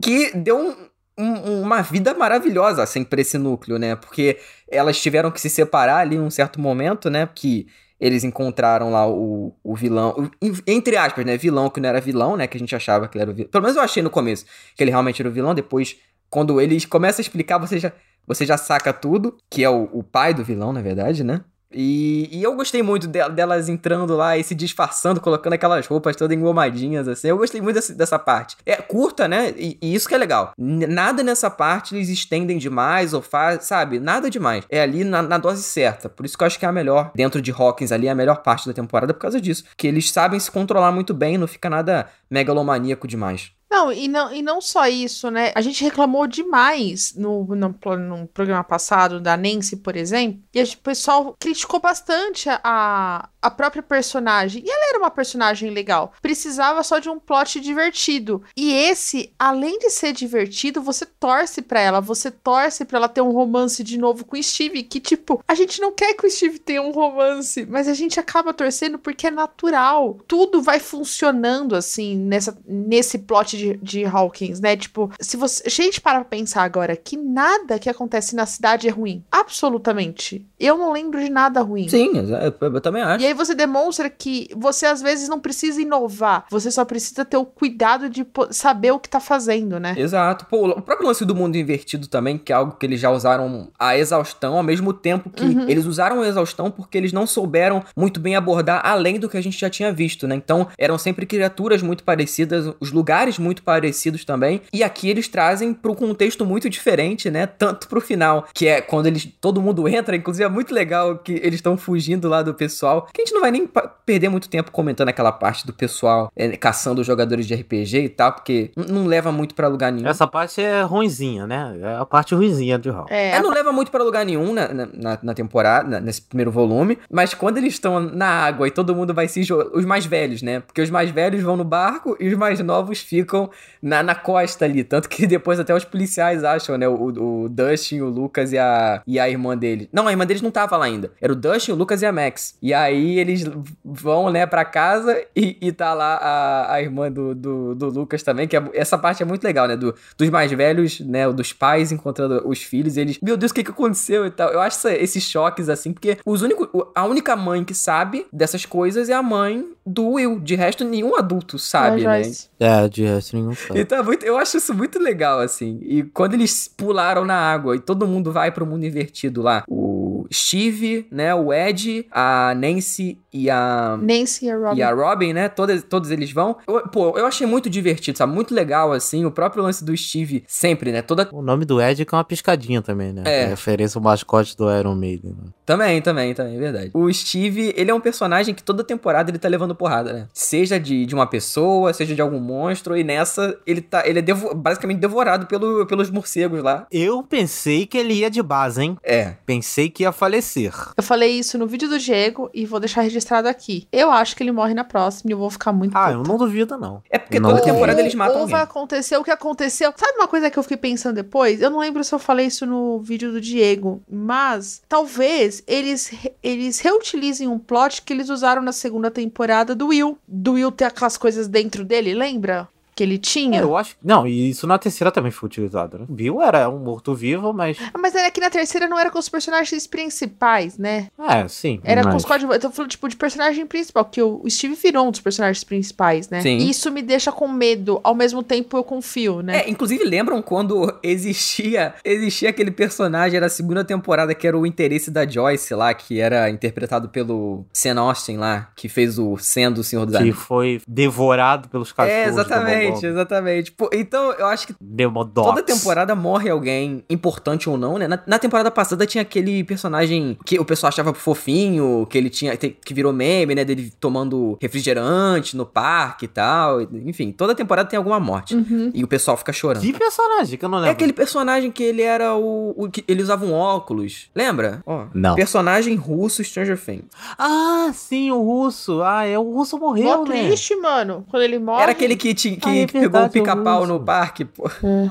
que deu um- um- uma vida maravilhosa, assim, pra esse núcleo, né? Porque elas tiveram que se separar ali em um certo momento, né? Que eles encontraram lá o, o vilão, entre aspas, né? Vilão que não era vilão, né? Que a gente achava que ele era o vilão. Pelo menos eu achei no começo que ele realmente era o vilão. Depois, quando eles começam a explicar, você já, você já saca tudo, que é o, o pai do vilão, na verdade, né? E, e eu gostei muito de- delas entrando lá e se disfarçando, colocando aquelas roupas todas engomadinhas, assim. Eu gostei muito dessa, dessa parte. É curta, né? E, e isso que é legal. Nada nessa parte eles estendem demais ou faz, sabe? Nada demais. É ali na, na dose certa. Por isso que eu acho que é a melhor, dentro de Hawkins ali, é a melhor parte da temporada por causa disso. Que eles sabem se controlar muito bem, não fica nada megalomaníaco demais. Não e, não, e não só isso, né? A gente reclamou demais no, no, no programa passado da Nancy, por exemplo, e gente- o pessoal criticou bastante a, a própria personagem. E ela era uma personagem legal. Precisava só de um plot divertido. E esse, além de ser divertido, você torce pra ela, você torce pra ela ter um romance de novo com o Steve, que tipo, a gente não quer que o Steve tenha um romance, mas a gente acaba torcendo porque é natural. Tudo vai funcionando assim nessa, nesse plot de, de Hawkins, né? Tipo, se você. Gente, para pra pensar agora que nada que acontece na cidade é ruim. Absolutamente. Eu não lembro de nada ruim. Sim, eu, eu também acho. E aí você demonstra que você às vezes não precisa inovar, você só precisa ter o cuidado de saber o que tá fazendo, né? Exato. Pô, o próprio lance do mundo invertido também, que é algo que eles já usaram a exaustão, ao mesmo tempo que Uhum. eles usaram a exaustão porque eles não souberam muito bem abordar além do que a gente já tinha visto, né? Então, eram sempre criaturas muito parecidas, os lugares muito parecidos também. E aqui eles trazem para um contexto muito diferente, né? Tanto pro final, que é quando eles todo mundo entra, inclusive é muito legal que eles estão fugindo lá do pessoal. Que a gente não vai nem perder muito tempo comentando aquela parte do pessoal é, caçando os jogadores de RPG e tal, porque não leva muito pra lugar nenhum. Essa parte é ruinzinha, né? É a parte ruinzinha de Hawk. É, É, não leva muito pra lugar nenhum na, na, na- temporada, na- nesse primeiro volume, mas quando eles estão na água e todo mundo vai se jogar, os mais velhos, né? Porque os mais velhos vão no barco e os mais novos ficam na, na costa ali. Tanto que depois até os policiais acham, né? O, o Dustin, o Lucas e a, e a irmã dele. Não, a irmã deles não tava lá ainda. Era o Dustin, o Lucas e a Max. E aí eles vão, né, pra casa e, e tá lá a, a irmã do, do, do Lucas também, que é- essa parte é muito legal, né? Do, dos mais velhos, né? Dos pais encontrando os filhos, e eles, meu Deus, o que que aconteceu e tal. Eu acho essa- esses choques assim, porque os únicos, o- a única mãe que sabe dessas coisas é a mãe do Will. De resto, nenhum adulto sabe, a né? É, de resto nenhum sabe. Então, é muito, eu acho isso muito legal, assim. E quando eles pularam na água e todo mundo vai pro mundo invertido lá, o Steve, né, o Ed, a Nancy e a Nancy e a Robin. e a Robin, né? Todas, todos eles vão. Eu- pô, eu achei muito divertido, sabe? Muito legal, assim. O próprio lance do Steve, sempre, né? Toda. O nome do Ed que é uma piscadinha também, né? É. Referência ao mascote do Iron Maiden. né? Também, também, também, é verdade. O Steve, ele é um personagem que toda temporada ele tá levando porrada, né? Seja de, de uma pessoa, seja de algum monstro, e nessa ele tá. Ele é devo- basicamente devorado pelo, pelos morcegos lá. Eu pensei que ele ia de base, hein? É. Pensei que ia falecer. Eu falei isso no vídeo do Diego e vou deixar registrado aqui. Eu acho que ele morre na próxima e eu vou ficar muito Ah, puta. eu não duvido, não. É porque Não toda duvido. temporada eles matam ou alguém. vai acontecer o que aconteceu. Sabe uma coisa que eu fiquei pensando depois? Eu não lembro se eu falei isso no vídeo do Diego, mas talvez eles, eles reutilizem um plot que eles usaram na segunda temporada do Will. Do Will ter aquelas coisas dentro dele, lembra? Que ele tinha. Eu acho. Não, e isso na terceira também foi utilizado, né? Bill era um morto-vivo, mas. Ah, Mas era que na terceira não era com os personagens principais, né? É, sim. Era com mas... os códigos. Eu tô falando, tipo, de personagem principal, que o Steve virou um dos personagens principais, né? Sim. E Isso me deixa com medo, ao mesmo tempo eu confio, né? É, inclusive lembram quando existia existia aquele personagem era a segunda temporada que era o interesse da Joyce lá, que era interpretado pelo Sam Austin lá, que fez o Sam do Senhor dos Que Anéis. foi devorado pelos cachorros. É, exatamente, Demogorgon. exatamente. Pô, então, eu acho que Demodox. toda temporada morre alguém, importante ou não, né? Na, na temporada passada tinha aquele personagem que o pessoal achava fofinho, que ele tinha, que virou meme, né? Dele tomando refrigerante no parque e tal. Enfim, toda temporada tem alguma morte. Uhum. E o pessoal fica chorando. Que personagem que eu não É lembro. aquele personagem que ele era o. o que ele usava um óculos. Lembra? Ó, Não. Personagem russo Stranger Things. Ah, sim, o russo. Ah, é o russo morreu, Mó né? triste, mano. Quando ele morre. Era aquele que, ti- que é que pegou o pica-pau no parque, pô.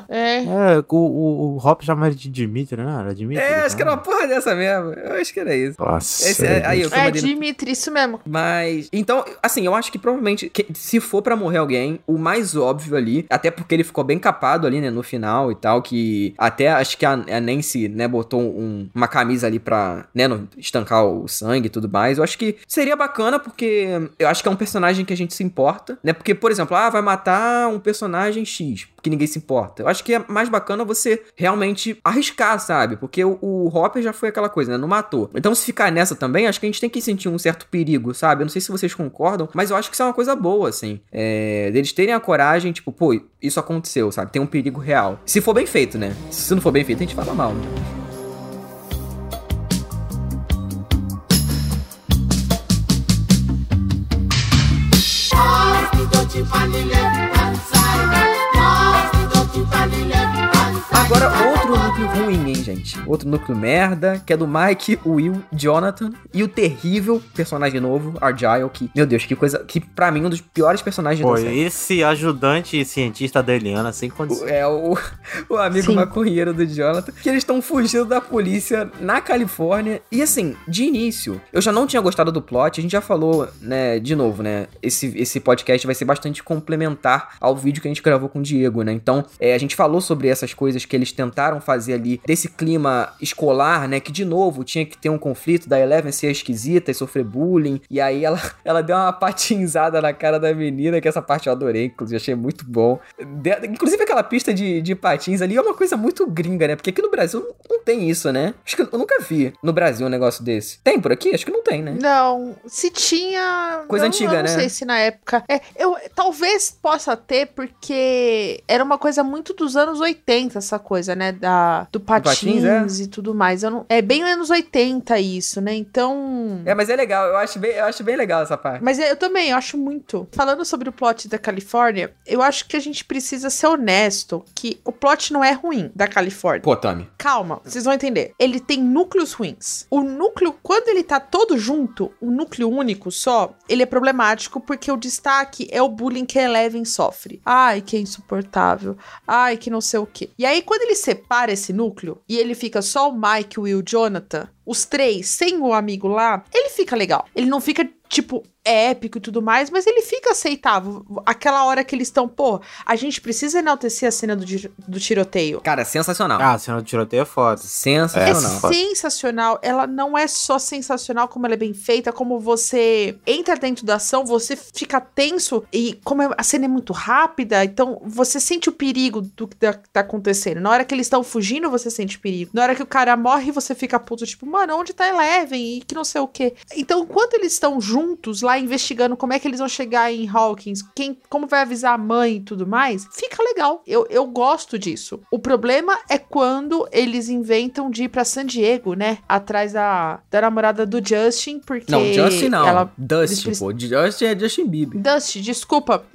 É. É, o, o, o Hop chama ele de Dimitri, né? Era Dimitri? É, acho que era uma porra dessa mesmo. Eu acho que era isso. Nossa. Esse, é- aí eu É, no- Dimitri, isso mesmo. Mas, então, assim, eu acho que provavelmente, que- se for pra morrer alguém, o mais óbvio ali, até porque ele ficou bem capado ali, né, no final e tal, que até acho que a, a Nancy, né, botou um- uma camisa ali pra, né, não estancar o sangue e tudo mais. Eu acho que seria bacana porque eu acho que é um personagem que a gente se importa, né, porque, por exemplo, ah, vai matar um personagem X, que ninguém se importa. Eu acho que é mais bacana você realmente arriscar, sabe? Porque o, o Hopper já foi aquela coisa, né? Não matou. Então, se ficar nessa também, acho que a gente tem que sentir um certo perigo, sabe? Eu não sei se vocês concordam, mas eu acho que isso é uma coisa boa, assim. É, deles terem a coragem, tipo, pô, isso aconteceu, sabe? Tem um perigo real. Se for bem feito, né? Se não for bem feito, a gente fala mal, né? Agora, ruim, hein, gente? Outro núcleo merda, que é do Mike, o Will, Jonathan e o terrível personagem novo, Argyle, que, meu Deus, que coisa. Que pra mim, um dos piores personagens Pô, da série. esse ajudante cientista da Eliana, sem condições. É o, o amigo Sim. maconheiro do Jonathan, que eles estão fugindo da polícia na Califórnia. E assim, de início, eu já não tinha gostado do plot, a gente já falou, né, de novo, né? Esse, esse podcast vai ser bastante complementar ao vídeo que a gente gravou com o Diego, né? Então, é, a gente falou sobre essas coisas que eles tentaram fazer ali, desse clima escolar, né? Que de novo tinha que ter um conflito da Eleven ser esquisita e sofrer bullying. E aí ela, ela deu uma patinzada na cara da menina, que essa parte eu adorei, inclusive, achei muito bom. De- inclusive aquela pista de, de patins ali é uma coisa muito gringa, né? Porque aqui no Brasil não, não tem isso, né? Acho que eu nunca vi no Brasil um negócio desse. Tem por aqui? Acho que não tem, né? Não, se tinha. Coisa eu- antiga, eu não né? sei se na época. É, eu talvez possa ter, porque era uma coisa muito dos anos 80, essa coisa, né? Da, do patins, patins, e tudo mais. Eu não, é bem anos 80 isso, né? Então. É, mas é legal, eu acho bem, eu acho bem legal essa parte. Mas eu também, eu acho muito. Falando sobre o plot da Califórnia, eu acho que a gente precisa ser honesto que o plot não é ruim da Califórnia. Pô, Tami. Calma, vocês vão entender. Ele tem núcleos ruins. O núcleo, quando ele tá todo junto, um núcleo único só, ele é problemático porque o destaque é o bullying que a Eleven sofre. Ai, que é insuportável. Ai, que não sei o quê. E aí, quando ele separa esse núcleo e ele fica só o Mike, o Will, o Jonathan, os três, sem o amigo lá, ele fica legal. Ele não fica, tipo, épico e tudo mais, mas ele fica aceitável. Aquela hora que eles estão, pô, a gente precisa enaltecer a cena do, do tiroteio. Cara, sensacional. Ah, a cena do tiroteio é foda. Sensacional. É sensacional. Ela não é só sensacional como ela é bem feita, como você entra dentro da ação, você fica tenso e como é- a cena é muito rápida, então você sente o perigo do que tá, tá acontecendo. Na hora que eles estão fugindo, você sente perigo. Na hora que o cara morre, você fica puto, tipo, mano, onde tá Eleven? E que não sei o quê. Então, enquanto eles estão juntos lá investigando como é que eles vão chegar em Hawkins, quem, como vai avisar a mãe e tudo mais, fica legal. Eu, eu gosto disso. O problema é quando eles inventam de ir pra San Diego, né? Atrás da, da namorada do Justin, porque. Não, Justin não. Ela, eles pô. Justin é Justin Bieber. Dusty, desculpa.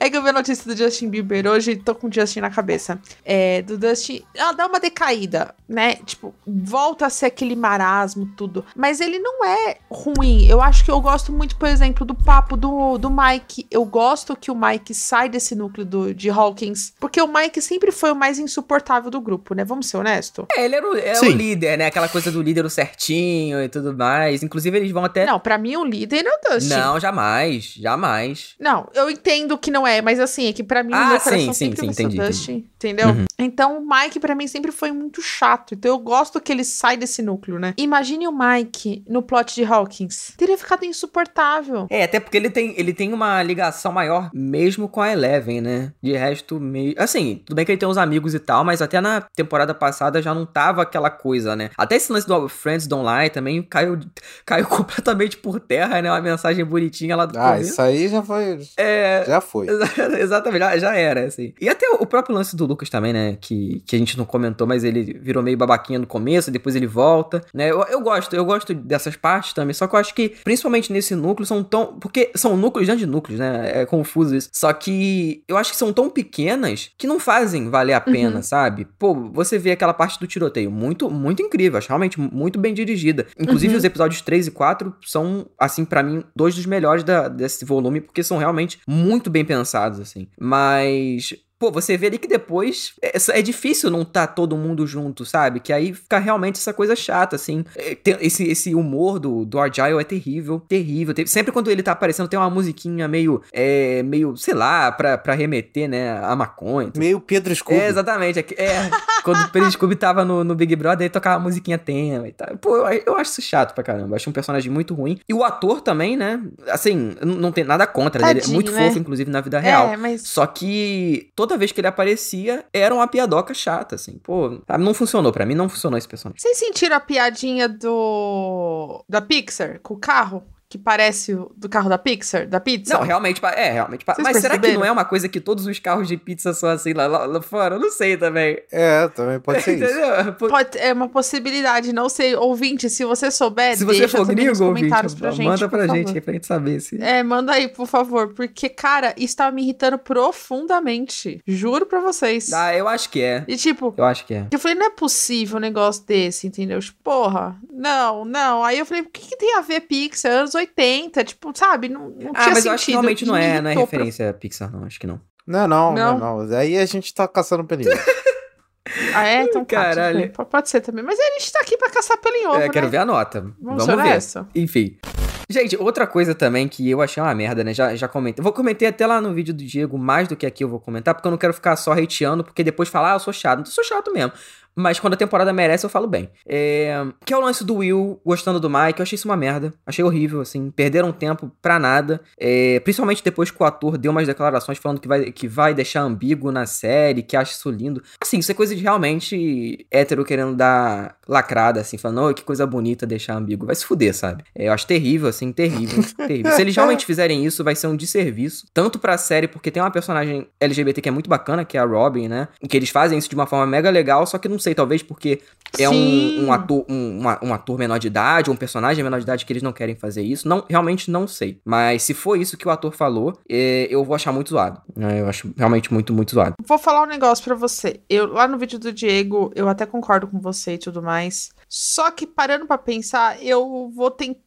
é que eu vi a notícia do Justin Bieber hoje e tô com o Justin na cabeça. É, do Dusty. Ela dá uma decaída, né? Tipo, volta a ser aquele marasmo, tudo. Mas ele não é ruim. Eu acho que eu gosto muito, por exemplo, do papo do, do Mike. Eu gosto que o Mike sai desse núcleo do, de Hawkins. Porque o Mike sempre foi o mais insuportável do grupo, né? Vamos ser honestos. É, ele era o, é o líder, né? Aquela coisa do líder o certinho e tudo mais. Inclusive, eles vão até. Não, pra mim o líder é o Dustin. Não, jamais. Jamais. Não, eu entendo que não é, mas assim, é que pra mim Ah, sim, coração sim, sempre sim, vai ser o entendi, Dustin, entendeu? Uhum. Então o Mike pra mim sempre foi muito chato, então eu gosto que ele sai desse núcleo, né? Imagine o Mike no plot de Hawkins. Teria ficado insuportável. É, até porque ele tem, ele tem uma ligação maior mesmo com a Eleven, né? De resto, meio. Assim, tudo bem que ele tem uns amigos e tal, mas até na temporada passada já não tava aquela coisa, né? Até esse lance do Friends Don't Lie também caiu, caiu completamente por terra, né? Uma mensagem bonitinha lá do Ah, começo. isso aí já foi. É. Já foi. Exa- Exatamente, já, já era, assim. E até o próprio lance do Lucas também, né? Que, que a gente não comentou, mas ele virou meio babaquinha no começo, depois ele volta, né? Eu, eu gosto, eu gosto dessas partes também, só que eu acho que, principalmente nesse núcleo são tão. Porque são núcleos dentro de núcleos, né? É confuso isso. Só que eu acho que são tão pequenas que não fazem valer a pena, Uhum. sabe? Pô, você vê aquela parte do tiroteio, muito, muito incrível, acho realmente muito bem dirigida. Inclusive, Uhum. os episódios 3 e 4 são, assim, pra mim, dois dos melhores da- desse volume, porque são realmente muito bem pensados, assim. Mas. Pô, você vê ali que depois é, é difícil não tá todo mundo junto, sabe? Que aí fica realmente essa coisa chata, assim. É, esse, esse humor do, do Argyle é terrível, terrível. Sempre quando ele tá aparecendo tem uma musiquinha meio, é, meio, sei lá, pra, pra remeter, né, a maconha. Meio Pedro Scooby. É, exatamente. É, é, quando o Pedro Scooby tava no, no Big Brother, ele tocava a musiquinha tema e tal. Pô, eu, eu acho isso chato pra caramba. Eu acho um personagem muito ruim. E o ator também, né? Assim, não, tem nada contra. né? Ele é Tadinho, muito né? fofo, inclusive, na vida real. É, mas. Só que toda vez que ele aparecia, era uma piadoca chata, assim. Pô, sabe, não funcionou pra mim, não funcionou esse personagem. Vocês sentiram a piadinha do. da Pixar com o carro? Que parece o do carro da Pixar? Da pizza? Não, realmente, é, realmente. Vocês Mas será que perceberam? não é uma coisa que todos os carros de pizza são assim lá, lá, lá fora? Eu não sei também. É, também pode ser isso. Pode, é uma possibilidade, não sei. Ouvinte, se você souber, Se você deixa for gringo, ouvinte, pra gente. manda pra favor. gente aí pra gente saber se. É, manda aí, por favor. Porque, cara, isso tava me irritando profundamente. Juro pra vocês. Ah, eu acho que é. E tipo, Eu acho que é. eu falei, não é possível um negócio desse, entendeu? Tipo, porra, não, não. Aí eu falei, o que, que tem a ver Pixar? Anos 80, tipo, sabe? Não, não Ah, tinha mas eu acho que realmente não é, não é referência a Pixar, não. Acho que não. Não, não, não, Não? não. Aí a gente tá caçando pelinho. Ah, é? Então tá, Caralho. P- Pode ser também. Mas a gente tá aqui pra caçar ovo, É, quero né? ver a nota. Vamos Vamos, ver. honesto? Enfim. Gente, outra coisa também que eu achei uma merda, né? Já, já comentei. Vou comentar até lá no vídeo do Diego, mais do que aqui eu vou comentar, porque eu não quero ficar só hateando, porque depois falar, ah, eu sou chato. Não sou chato mesmo. Mas quando a temporada merece, eu falo bem. É... Que é o lance do Will gostando do Mike. Eu achei isso uma merda. Achei horrível, assim. Perderam tempo pra nada. É... Principalmente depois que o ator deu umas declarações falando que vai, que vai deixar ambíguo na série, que acha isso lindo. Assim, isso é coisa de realmente hétero querendo dar lacrada, assim, falando, oh, que coisa bonita deixar ambíguo. Vai se fuder, sabe? É, eu acho terrível, assim, terrível, terrível. Se eles realmente fizerem isso, vai ser um desserviço. Tanto pra série, porque tem uma personagem LGBT que é muito bacana, que é a Robin, né? Que eles fazem isso de uma forma mega legal, só que não sei, talvez porque é um, um ator um, uma- um ator menor de idade, um personagem menor de idade que eles não querem fazer isso. Não, realmente não sei. Mas se for isso que o ator falou, é, eu vou achar muito zoado. É, eu acho realmente muito, muito zoado. Vou falar um negócio pra você. Eu lá no vídeo do Diego, eu até concordo com você e tudo mais. Só que parando pra pensar, eu vou tentar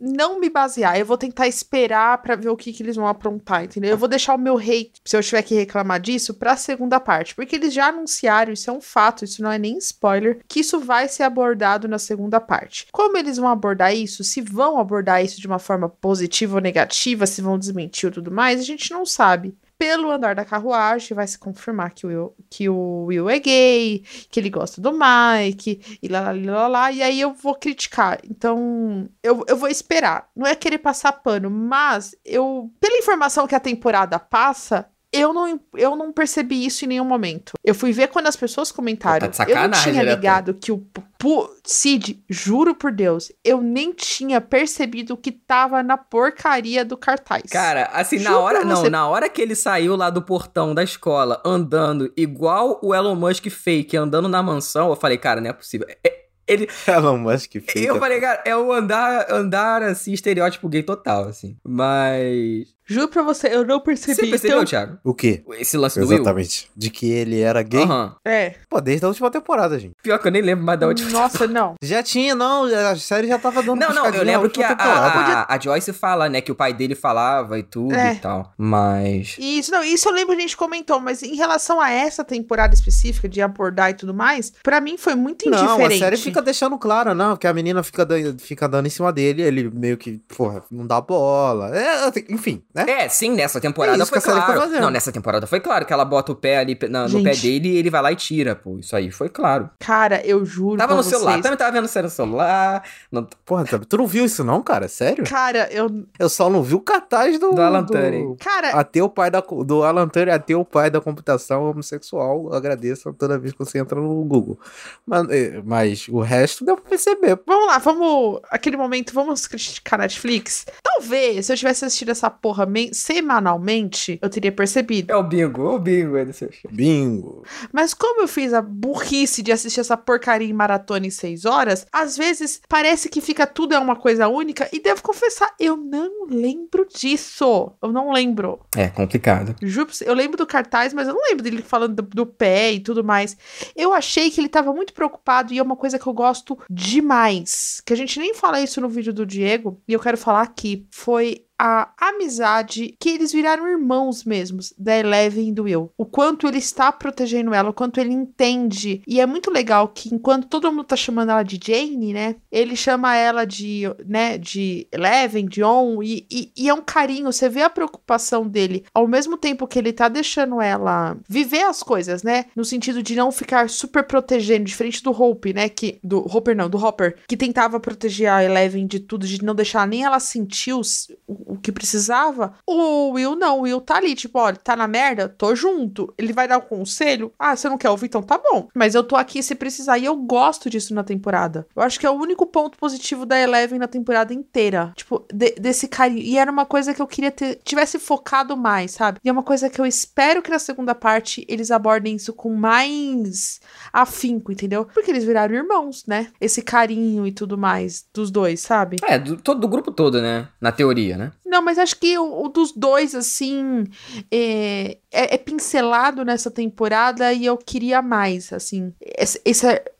não me basear. Eu vou tentar esperar pra ver o que, que eles vão aprontar, entendeu? Eu vou deixar o meu hate, se eu tiver que reclamar disso, pra segunda parte, porque eles já anunciaram, isso é um fato, isso não é nem spoiler, que isso vai ser abordado na segunda parte. Como eles vão abordar isso? Se vão abordar isso de uma forma positiva ou negativa, se vão desmentir ou tudo mais, a gente não sabe pelo andar da carruagem, vai se confirmar que o Will, que o Will é gay, que ele gosta do Mike, e lá, lá, lá, lá, e aí eu vou criticar. Então, eu, eu vou esperar. Não é querer passar pano, mas eu, pela informação que a temporada passa, eu não, eu não percebi isso em nenhum momento. Eu fui ver quando as pessoas comentaram. Tá de eu não tinha né, ligado que o Pu- Cid, juro por Deus, eu nem tinha percebido o que tava na porcaria do cartaz. Cara, assim, na Juro hora. pra Não, você. na hora que ele saiu lá do portão da escola andando igual o Elon Musk fake andando na mansão, eu falei, cara, não é possível. É- Ele. Elon Musk fake. Eu falei, cara, é o andar, andar assim, estereótipo gay total, assim. Mas. Juro pra você, eu não percebi. Você percebeu, então- Thiago? O quê? Esse lance do Will? Exatamente. De que ele era gay? Aham. É. Pô, desde a última temporada, gente. Pior que eu nem lembro mais da última. Nossa, não. Já tinha, não. A série já tava dando Não, não, eu lembro que a, a, a Joyce fala, né, que o pai dele falava e tudo É. e tal. Mas. Isso, não, isso eu lembro que a gente comentou, mas em relação a essa temporada específica de abordar e tudo mais, pra mim foi muito Não, indiferente. a série fica deixando claro, não, que a menina fica, fica dando em cima dele, ele meio que, porra, não dá bola. É, enfim, né? É, sim, nessa temporada É isso foi que a série claro. tá fazendo. não, nessa temporada foi claro que ela bota o pé ali na- no pé dele e ele vai lá e tira, pô. Isso aí foi claro. Cara, eu juro Tava pra no celular, vocês. também tava vendo série no celular. No... Porra, sabe, tu não viu isso não, cara? Sério? Cara, eu. Eu só não vi o cartaz do... Do Alan Turing. Cara, Até o pai da, do Alan Turing, até o pai da computação homossexual, agradeça toda vez que você entra no Google. Mas, eh, mas o resto deu pra perceber. Vamos lá, vamos. Aquele momento, vamos criticar a Netflix? Talvez, se eu tivesse assistido essa porra men- semanalmente, eu teria percebido. É o bingo, o bingo aí do seu show. Bingo. Mas como eu fiz a burrice de assistir essa porcaria em maratona em seis horas, às vezes parece que fica tudo é uma coisa única. E devo confessar, eu não lembro disso. Eu não lembro. É, complicado. Juro Eu lembro do cartaz, mas eu não lembro dele falando do, do pé e tudo mais. Eu achei que ele tava muito preocupado e é uma coisa que eu gosto demais. Que a gente nem fala isso no vídeo do Diego, e eu quero falar aqui. Foi a amizade que eles viraram irmãos mesmos da Eleven e do Will. O quanto ele está protegendo ela, o quanto ele entende. E é muito legal que enquanto todo mundo tá chamando ela de Jane, né? Ele chama ela de, né, de Eleven, de On, e, e, e é um carinho. Você vê a preocupação dele ao mesmo tempo que ele tá deixando ela viver as coisas, né? No sentido de não ficar super protegendo, diferente do Hope, né? Que, do Hopper não, do Hopper, que tentava proteger a Eleven de tudo, de não deixar nem ela sentir os, o, o que precisava. O Will não, o Will tá ali, tipo, olha, tá na merda, tô junto. Ele vai dar um conselho. Ah, você não quer ouvir? Então tá bom. Mas eu tô aqui se precisar. E eu gosto disso na temporada. Eu acho que é o único ponto positivo da Eleven na temporada inteira. Tipo, de- desse carinho. E era uma coisa que eu queria ter, tivesse focado mais, sabe? E é uma coisa que eu espero que na segunda parte eles abordem isso com mais afinco, entendeu? Porque eles viraram irmãos, né? Esse carinho e tudo mais dos dois, sabe? É, do, todo, do grupo todo, né? Na teoria, né? Não, mas acho que o, o dos dois, assim, é, é, é pincelado nessa temporada e eu queria mais, assim. Esse,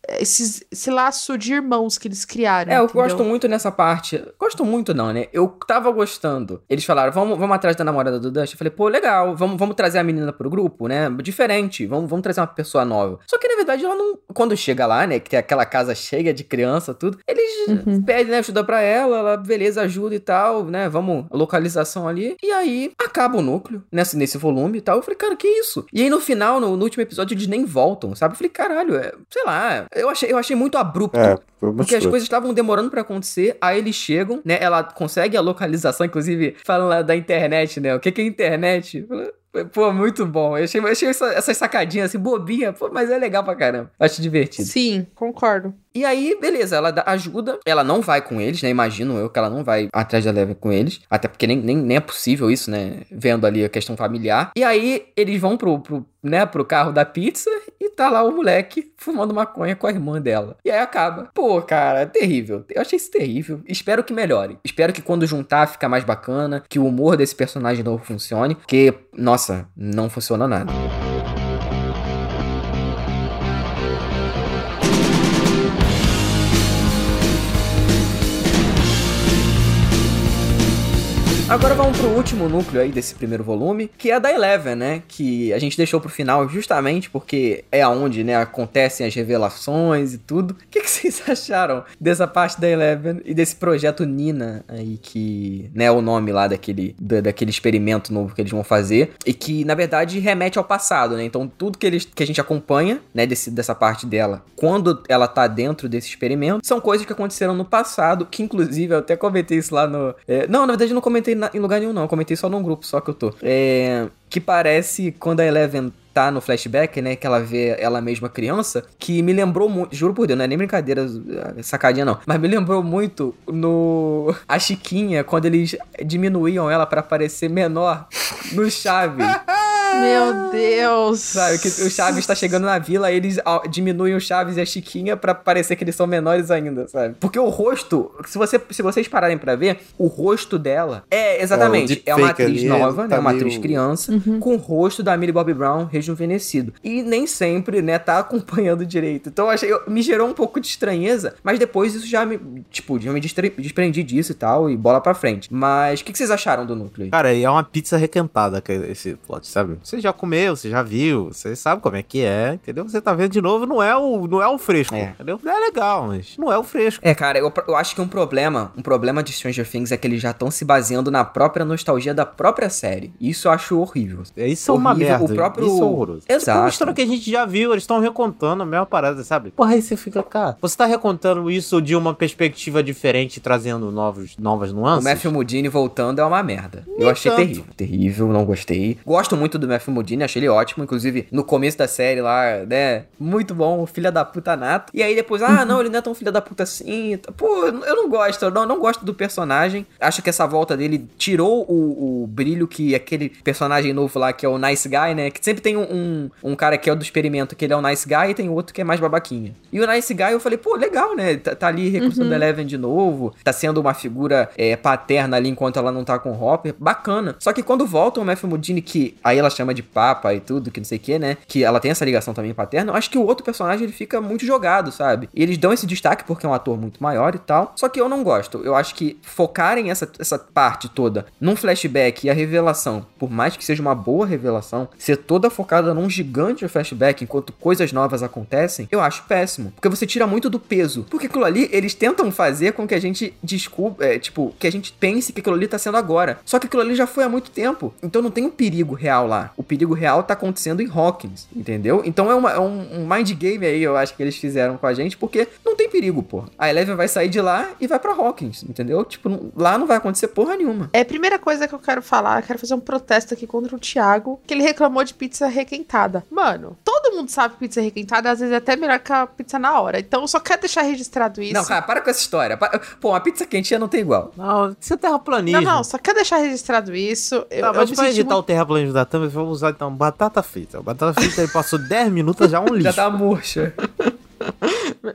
esse, esses- esse laço de irmãos que eles criaram. É, eu entendeu? gosto muito nessa parte. Gosto muito, não, né? Eu tava gostando. Eles falaram, vamos, vamos atrás da namorada do Dustin. Eu falei, pô, legal, vamos, vamos trazer a menina pro grupo, né? Diferente, vamos, vamos trazer uma pessoa nova. Só que, na verdade, ela não. Quando chega lá, né? Que tem aquela casa cheia de criança, tudo, eles Uhum. pedem, né? Ajuda pra ela, ela, beleza, ajuda e tal, né? Vamos, localização ali. E aí, acaba o núcleo, nesse, nesse volume e tal. Eu falei, cara, que isso? E aí, no final, no, no último episódio, eles nem voltam, sabe? Eu falei, caralho, é, sei lá, eu achei, eu achei muito abrupto. É, Porque as coisas estavam demorando pra acontecer, aí eles chegam, né? Ela consegue a localização, inclusive, falando lá da internet, né? O que que é internet? Pô, muito bom. Eu achei, eu achei essa- essas sacadinhas assim, bobinha, pô, mas é legal pra caramba. Acho divertido. Sim, concordo. E aí, beleza, ela ajuda. Ela não vai com eles, né? Imagino eu que ela não vai atrás da Eleven com eles. Até porque nem, nem, nem é possível isso, né? Vendo ali a questão familiar. E aí, eles vão pro, pro, né, pro carro da pizza e tá lá o moleque fumando maconha com a irmã dela. E aí acaba. Pô, cara, terrível. Eu achei isso terrível. Espero que melhore. Espero que quando juntar fica mais bacana. Que o humor desse personagem novo funcione. Porque, nossa, não funciona nada. Agora vamos pro último núcleo aí desse primeiro volume, que é a da Eleven, né? Que a gente deixou pro final justamente porque é aonde, né, acontecem as revelações e tudo. O que, que vocês acharam dessa parte da Eleven e desse projeto Nina aí, que, né, é o nome lá daquele, da- daquele experimento novo que eles vão fazer e que, na verdade, remete ao passado, né? Então, tudo que, eles, que a gente acompanha, né, desse, dessa parte dela, quando ela tá dentro desse experimento, são coisas que aconteceram no passado, que inclusive eu até comentei isso lá no. é, não, na verdade eu não comentei na- em lugar nenhum, não. Eu comentei só num grupo, só que eu tô. É, que parece quando a Eleven tá no flashback, né? Que ela vê ela mesma criança, que me lembrou muito. Juro por Deus, não é nem brincadeira, sacadinha não. Mas me lembrou muito no. A Chiquinha, quando eles diminuíam ela pra parecer menor no Chaves. Meu Deus. Sabe, que o Chaves tá chegando na vila, eles ah, diminuem o Chaves e a Chiquinha pra parecer que eles são menores ainda, sabe? Porque o rosto, se, você, se vocês pararem pra ver, o rosto dela é exatamente, É, é, uma atriz ali, nova, tá né? Uma meio- atriz criança, com o rosto da Millie Bobby Brown rejuvenescido. E nem sempre, né, tá acompanhando direito. Então eu achei, eu- me gerou um pouco de estranheza, mas depois isso já me, tipo, já me desprendi disso e tal, e bola pra frente. Mas o que, que vocês acharam do núcleo? Cara, e é uma pizza requentada que é esse plot, sabe? Você já comeu, você já viu, você sabe como é que é, entendeu? Você tá vendo de novo, não é o, não é o fresco, É. entendeu? É legal, mas não é o fresco. É, cara, eu, eu acho que um problema, um problema de Stranger Things é que eles já estão se baseando na própria nostalgia da própria série. Isso eu acho horrível. É, Isso é uma Horrível, merda. o próprio- Isso é horroroso. Tipo, Exato. uma história que a gente já viu, eles estão recontando a mesma parada, sabe? Porra, aí você fica, cara. Você tá recontando isso de uma perspectiva diferente, trazendo novos, novas O nuances? Matthew Modine voltando é uma merda. Nem eu achei tanto. terrível. Terrível, não gostei. Gosto muito do Matthew Modine, achei ele ótimo, inclusive no começo da série lá, né? Muito bom, filha da puta nato. E aí depois, ah, não, ele não é tão filha da puta assim. Pô, eu não gosto, eu não, não gosto do personagem. Acho que essa volta dele tirou o, o brilho que aquele personagem novo lá, que é o Nice Guy, né? Que sempre tem um, um, um cara que é o do experimento, que ele é o Nice Guy, e tem outro que é mais babaquinha. E o Nice Guy, eu falei, pô, legal, né? Tá, tá ali recrutando uhum. Eleven de novo, tá sendo uma figura é, paterna ali enquanto ela não tá com o Hopper. Bacana. Só que quando volta o Matthew Modine, que aí ela chama de papa e tudo, que não sei o que, né? Que ela tem essa ligação também paterna, eu acho que o outro personagem ele fica muito jogado, sabe? E eles dão esse destaque porque é um ator muito maior e tal. Só que eu não gosto. Eu acho que focarem essa, essa parte toda num flashback e a revelação, por mais que seja uma boa revelação, ser toda focada num gigante flashback enquanto coisas novas acontecem, eu acho péssimo. Porque você tira muito do peso. Porque aquilo ali, eles tentam fazer com que a gente descubra, é, tipo, que a gente pense que aquilo ali tá sendo agora. Só que aquilo ali já foi há muito tempo. Então não tem um perigo real lá. O perigo real tá acontecendo em Hawkins, entendeu? Então é, uma, é um, um mind game aí, eu acho que eles fizeram com a gente, porque não tem perigo, pô. A Eleven vai sair de lá e vai para Hawkins, entendeu? Tipo, lá não vai acontecer porra nenhuma. É a primeira coisa que eu quero falar, eu quero fazer um protesto aqui contra o Thiago, que ele reclamou de pizza requentada. Mano, todo mundo sabe que pizza requentada às vezes é até melhor que a pizza na hora. Então eu só quero deixar registrado isso. Não, cara, para com essa história. Pô, uma pizza quentinha não tem igual. Não, isso é terraplanismo. Não, não, só quero deixar registrado isso. Eu, tá, mas eu pra editar muito... o terraplanismo da Thumb, vamos usar então batata frita. Batata frita ele passou 10 minutos já um lixo. já tá murcha.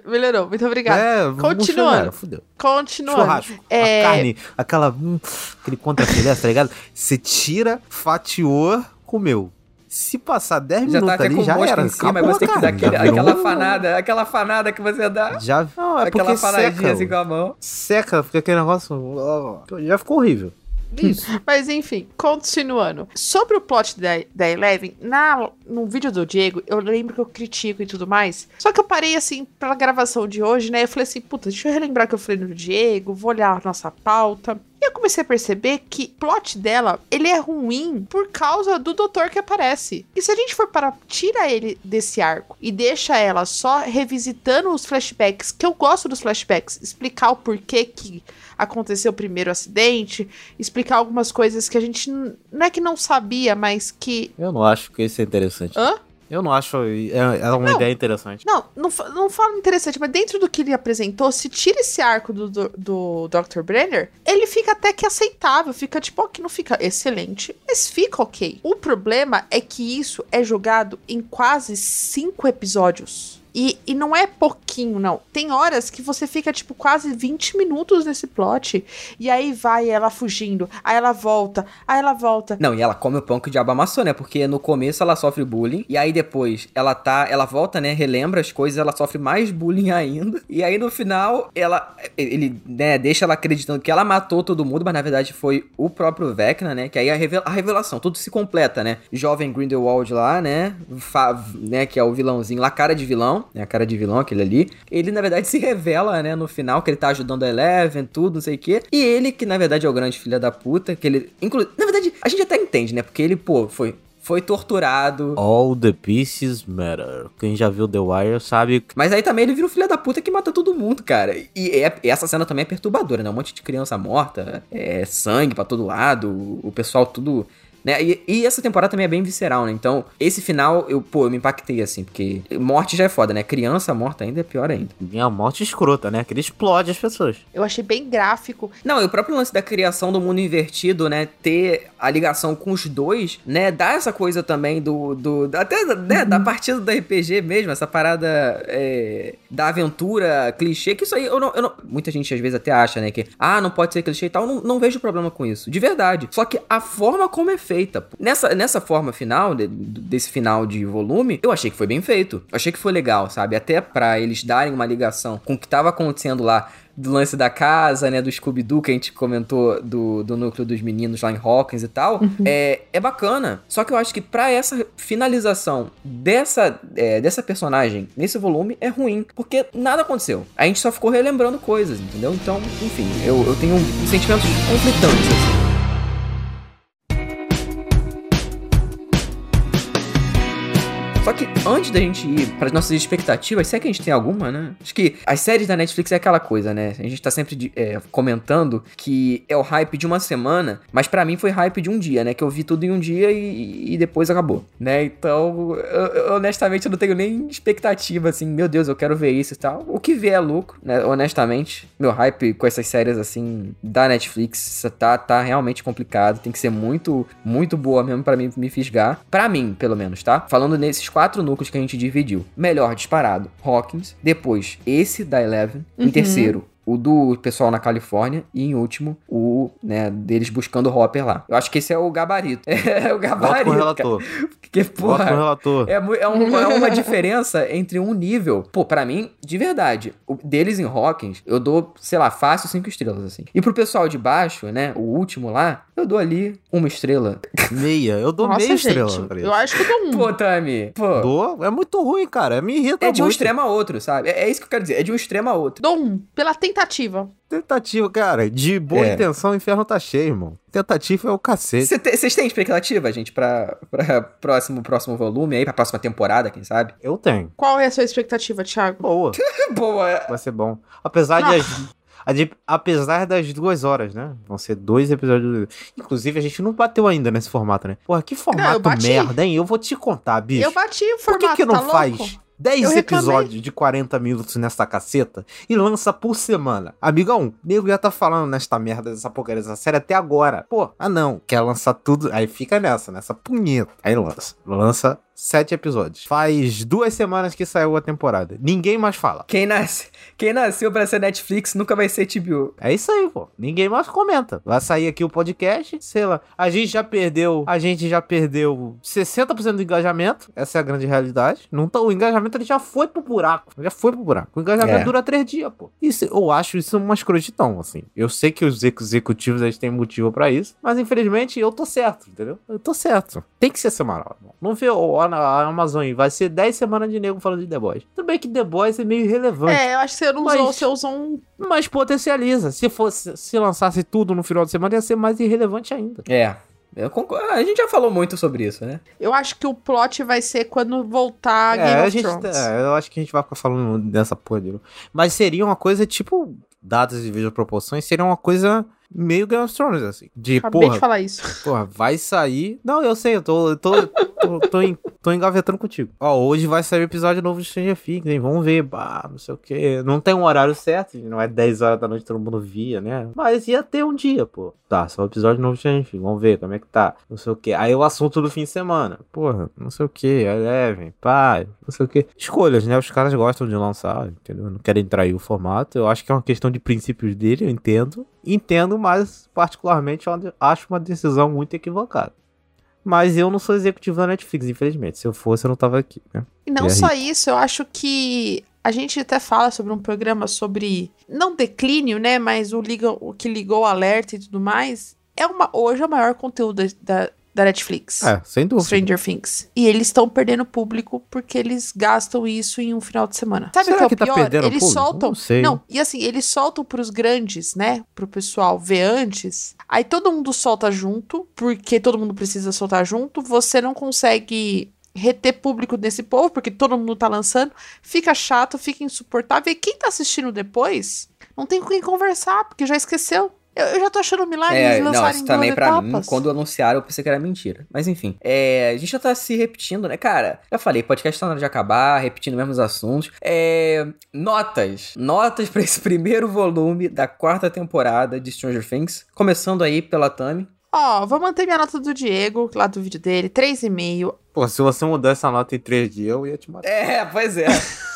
Melhorou, muito obrigado. É, Continuando. Fudeu. Continuando. Churrasco. É... A carne, aquela. Hum, aquele contrafilé, tá ligado? Você tira, fatiou, comeu. Se passar 10 já minutos tá ali, já era. Em cima, Acabou, você tem que dar aquele, aquela fanada, aquela fanada que você dá. Já, não, é aquela fanadinha seca, assim com a mão. Seca, fica aquele negócio. já ficou horrível. Isso. Mas enfim, continuando. Sobre o plot da, da Eleven, na, no vídeo do Diego, eu lembro que eu critico e tudo mais. Só que eu parei assim, pela gravação de hoje, né? Eu falei assim, puta, deixa eu relembrar que eu falei no Diego, vou olhar a nossa pauta. E eu comecei a perceber que o plot dela, ele é ruim por causa do doutor que aparece. E se a gente for para tira ele desse arco e deixa ela só revisitando os flashbacks, que eu gosto dos flashbacks, explicar o porquê que aconteceu o primeiro acidente, explicar algumas coisas que a gente não é que não sabia, mas que. Eu não acho que isso é interessante. Hã? Eu não acho. É, é uma não, ideia interessante. Não, não, não falo interessante, mas dentro do que ele apresentou, se tira esse arco do, do, do Dr. Brenner, ele fica até que aceitável. Fica tipo, que não fica excelente, mas fica ok. O problema é que isso é jogado em quase cinco episódios. E, e não é pouquinho, não. Tem horas que você fica, tipo, quase 20 minutos nesse plot. E aí vai ela fugindo. Aí ela volta. Aí ela volta. Não, e ela come o pão que o diabo amassou, né? Porque no começo ela sofre bullying. E aí depois ela tá. Ela volta, né? Relembra as coisas. Ela sofre mais bullying ainda. E aí no final, ela. Ele, né? Deixa ela acreditando que ela matou todo mundo. Mas na verdade foi o próprio Vecna, né? Que aí a, a revelação. Tudo se completa, né? Jovem Grindelwald lá, né? Fa né? Que é o vilãozinho lá, cara de vilão né? A cara de vilão, aquele ali. Ele, na verdade, se revela, né, no final, que ele tá ajudando a Eleven, tudo, não sei o quê. E ele, que na verdade é o grande filho da puta, que ele. Inclu... Na verdade, a gente até entende, né? Porque ele, pô, foi foi torturado. All the pieces matter. Quem já viu The Wire sabe. Mas aí também ele vira o filho da puta que mata todo mundo, cara. E é, essa cena também é perturbadora, né? Um monte de criança morta, é sangue para todo lado, o pessoal tudo né? E, e, essa temporada também é bem visceral, né? Então, esse final, eu, pô, eu me impactei, assim, porque morte já é foda, né? Criança morta ainda é pior ainda. E a morte escrota, né? Que ele explode as pessoas. Eu achei bem gráfico. Não, e o próprio lance da criação do mundo invertido, né? Ter a ligação com os dois, né? Dá essa coisa também do. do até né? Uhum. da partida do RPG mesmo, essa parada é, da aventura clichê, que isso aí eu não, eu não, Muita gente às vezes até acha, né? Que, ah, não pode ser clichê e tal. Não, não vejo problema com isso. De verdade. Só que a forma como é feita. Nessa, nessa forma final, de, desse final de volume, eu achei que foi bem feito. Eu achei que foi legal, sabe? Até para eles darem uma ligação com o que tava acontecendo lá do lance da casa, né, do Scooby-Doo que a gente comentou do, do núcleo dos meninos lá em Hawkins e tal, uhum. é, é bacana. Só que eu acho que para essa finalização dessa, é, dessa personagem nesse volume é ruim, porque nada aconteceu. A gente só ficou relembrando coisas, entendeu? Então, enfim, eu, eu tenho sentimentos conflitantes, assim. Só que antes da gente ir para as nossas expectativas, se é que a gente tem alguma, né? Acho que as séries da Netflix é aquela coisa, né? A gente tá sempre é, comentando que é o hype de uma semana, mas para mim foi hype de um dia, né? Que eu vi tudo em um dia e, e depois acabou, né? Então, eu, honestamente, eu não tenho nem expectativa, assim, meu Deus, eu quero ver isso e tal. O que vier é lucro, né? Honestamente, meu hype com essas séries, assim, da Netflix tá, tá realmente complicado. Tem que ser muito, muito boa mesmo para mim me fisgar. para mim, pelo menos, tá? Falando nesses quatro núcleos que a gente dividiu. Melhor disparado, Hawkins. Depois, esse da Eleven. Uhum. Em terceiro, o do pessoal na Califórnia e em último o, né, deles buscando o Hopper lá. Eu acho que esse é o gabarito. É o gabarito. com o relator. Porque, porra, com o relator. É, é, um, é, uma diferença entre um nível. Pô, para mim, de verdade, o deles em Hawkins, eu dou, sei lá, fácil cinco estrelas, assim. E pro pessoal de baixo, né, o último lá, eu dou ali uma estrela. Meia. Eu dou Nossa, meia gente, estrela. Eu acho que eu dou um. Pô, Tami. Pô. Dou. É muito ruim, cara. Me irrita É de muito. um extremo a outro, sabe? É, é, isso que eu quero dizer. É de um extremo a outro. Dou um. Pela tentativa. Tentativa, cara. De boa é. intenção, o inferno tá cheio, irmão. Tentativa é o cacete. Vocês têm expectativa, gente, pra, pra próximo, próximo volume aí, pra próxima temporada, quem sabe? Eu tenho. Qual é a sua expectativa, Thiago? Boa. Boa. Vai ser bom. Apesar de... As, apesar das duas horas, né? Vão ser dois episódios. Inclusive, a gente não bateu ainda nesse formato, né? Porra, que formato não, merda, hein? Eu vou te contar, bicho. Eu bati o formato, Por que, que não tá faz louco? 10 episódios de 40 minutos nessa caceta e lança por semana. Amigão, nego já tá falando nesta merda dessa porcaria dessa série até agora. Pô, ah não, quer lançar tudo. Aí fica nessa, nessa punheta. Aí lança. Lança sete episódios. Faz duas semanas que saiu a temporada. Ninguém mais fala. Quem, nasce, quem nasceu pra ser Netflix nunca vai ser TBO. É isso aí, pô. Ninguém mais comenta. Vai sair aqui o podcast, sei lá. A gente já perdeu, a gente já perdeu 60% do engajamento. Essa é a grande realidade. Não tá, o engajamento ele já foi pro buraco. Já foi pro buraco. O engajamento é. dura três dias, pô. Isso, eu acho isso uma escrotidão, assim. Eu sei que os executivos eles têm motivo para isso, mas infelizmente eu tô certo, entendeu? Eu tô certo. Tem que ser semanal. Não vê o na Amazon vai ser 10 semanas de nego falando de The Boys. Tudo bem que The Boys é meio irrelevante. É, eu acho que você não mas, usou, você usou um. Mas potencializa. Se fosse, se lançasse tudo no final de semana, ia ser mais irrelevante ainda. É. Eu concordo. A gente já falou muito sobre isso, né? Eu acho que o plot vai ser quando voltar é, Game a of gente, Thrones. É, eu acho que a gente vai ficar falando dessa porra. Mas seria uma coisa tipo, dadas e veja proporções, seria uma coisa meio Game of Thrones, assim. De, Acabei porra, de falar isso. Porra, vai sair... Não, eu sei, eu tô, eu tô, tô, tô, em, tô engavetando contigo. Ó, hoje vai sair o episódio novo de Stranger Things, hein? Vamos ver, bah, não sei o que. Não tem um horário certo, não é 10 horas da noite todo mundo via, né? Mas ia ter um dia, pô. Tá, só o episódio novo de Stranger Things, vamos ver como é que tá. Não sei o que. Aí o assunto do fim de semana. Porra, não sei o que, Eleven, pá, não sei o que. Escolhas, né? Os caras gostam de lançar, entendeu? Não querem trair o formato. Eu acho que é uma questão de princípios dele, eu entendo. Entendo, mas particularmente acho uma decisão muito equivocada. Mas eu não sou executivo da Netflix, infelizmente. Se eu fosse, eu não tava aqui, né? E não só isso, eu acho que a gente até fala sobre um programa sobre não declínio, né, mas o, liga, o que ligou o alerta e tudo mais. É uma hoje é o maior conteúdo da, da Netflix. É, sem dúvida. Stranger Things. E eles estão perdendo público porque eles gastam isso em um final de semana. Sabe o que é o que tá pior? Tá eles público? soltam. Não, sei. não, e assim, eles soltam pros grandes, né? Pro pessoal ver antes. Aí todo mundo solta junto, porque todo mundo precisa soltar junto. Você não consegue reter público desse povo, porque todo mundo tá lançando. Fica chato, fica insuportável. E quem tá assistindo depois não tem com quem conversar, porque já esqueceu. Eu, eu, já tô achando milagre é, eles lançarem não, também pra etapas. mim, quando anunciaram, eu pensei que era mentira. Mas enfim, é, a gente já tá se repetindo, né, cara? Já falei, podcast tá na hora de acabar, repetindo os mesmos assuntos. É, notas. Notas para esse primeiro volume da quarta temporada de Stranger Things. Começando aí pela Tami. Ó, oh, vou manter minha nota do Diego, lá do vídeo dele, 3,5. Pô, se você mudar essa nota em 3 dias, eu ia te matar. É, pois é.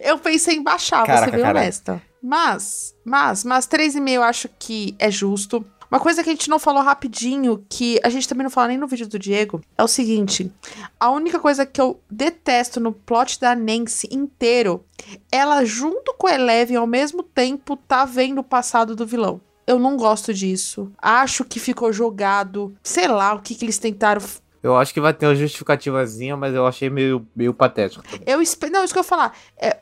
eu pensei em baixar, Caraca, vou ser bem honesta. Mas, mas, mas 3,5 eu acho que é justo. Uma coisa que a gente não falou rapidinho, que a gente também não falou nem no vídeo do Diego, é o seguinte: a única coisa que eu detesto no plot da Nancy inteiro, ela junto com a Eleven ao mesmo tempo tá vendo o passado do vilão. Eu não gosto disso. Acho que ficou jogado. Sei lá o que, que eles tentaram eu acho que vai ter uma justificativazinha, mas eu achei meio, meio patético. Eu espero. Não, isso que eu ia falar. É,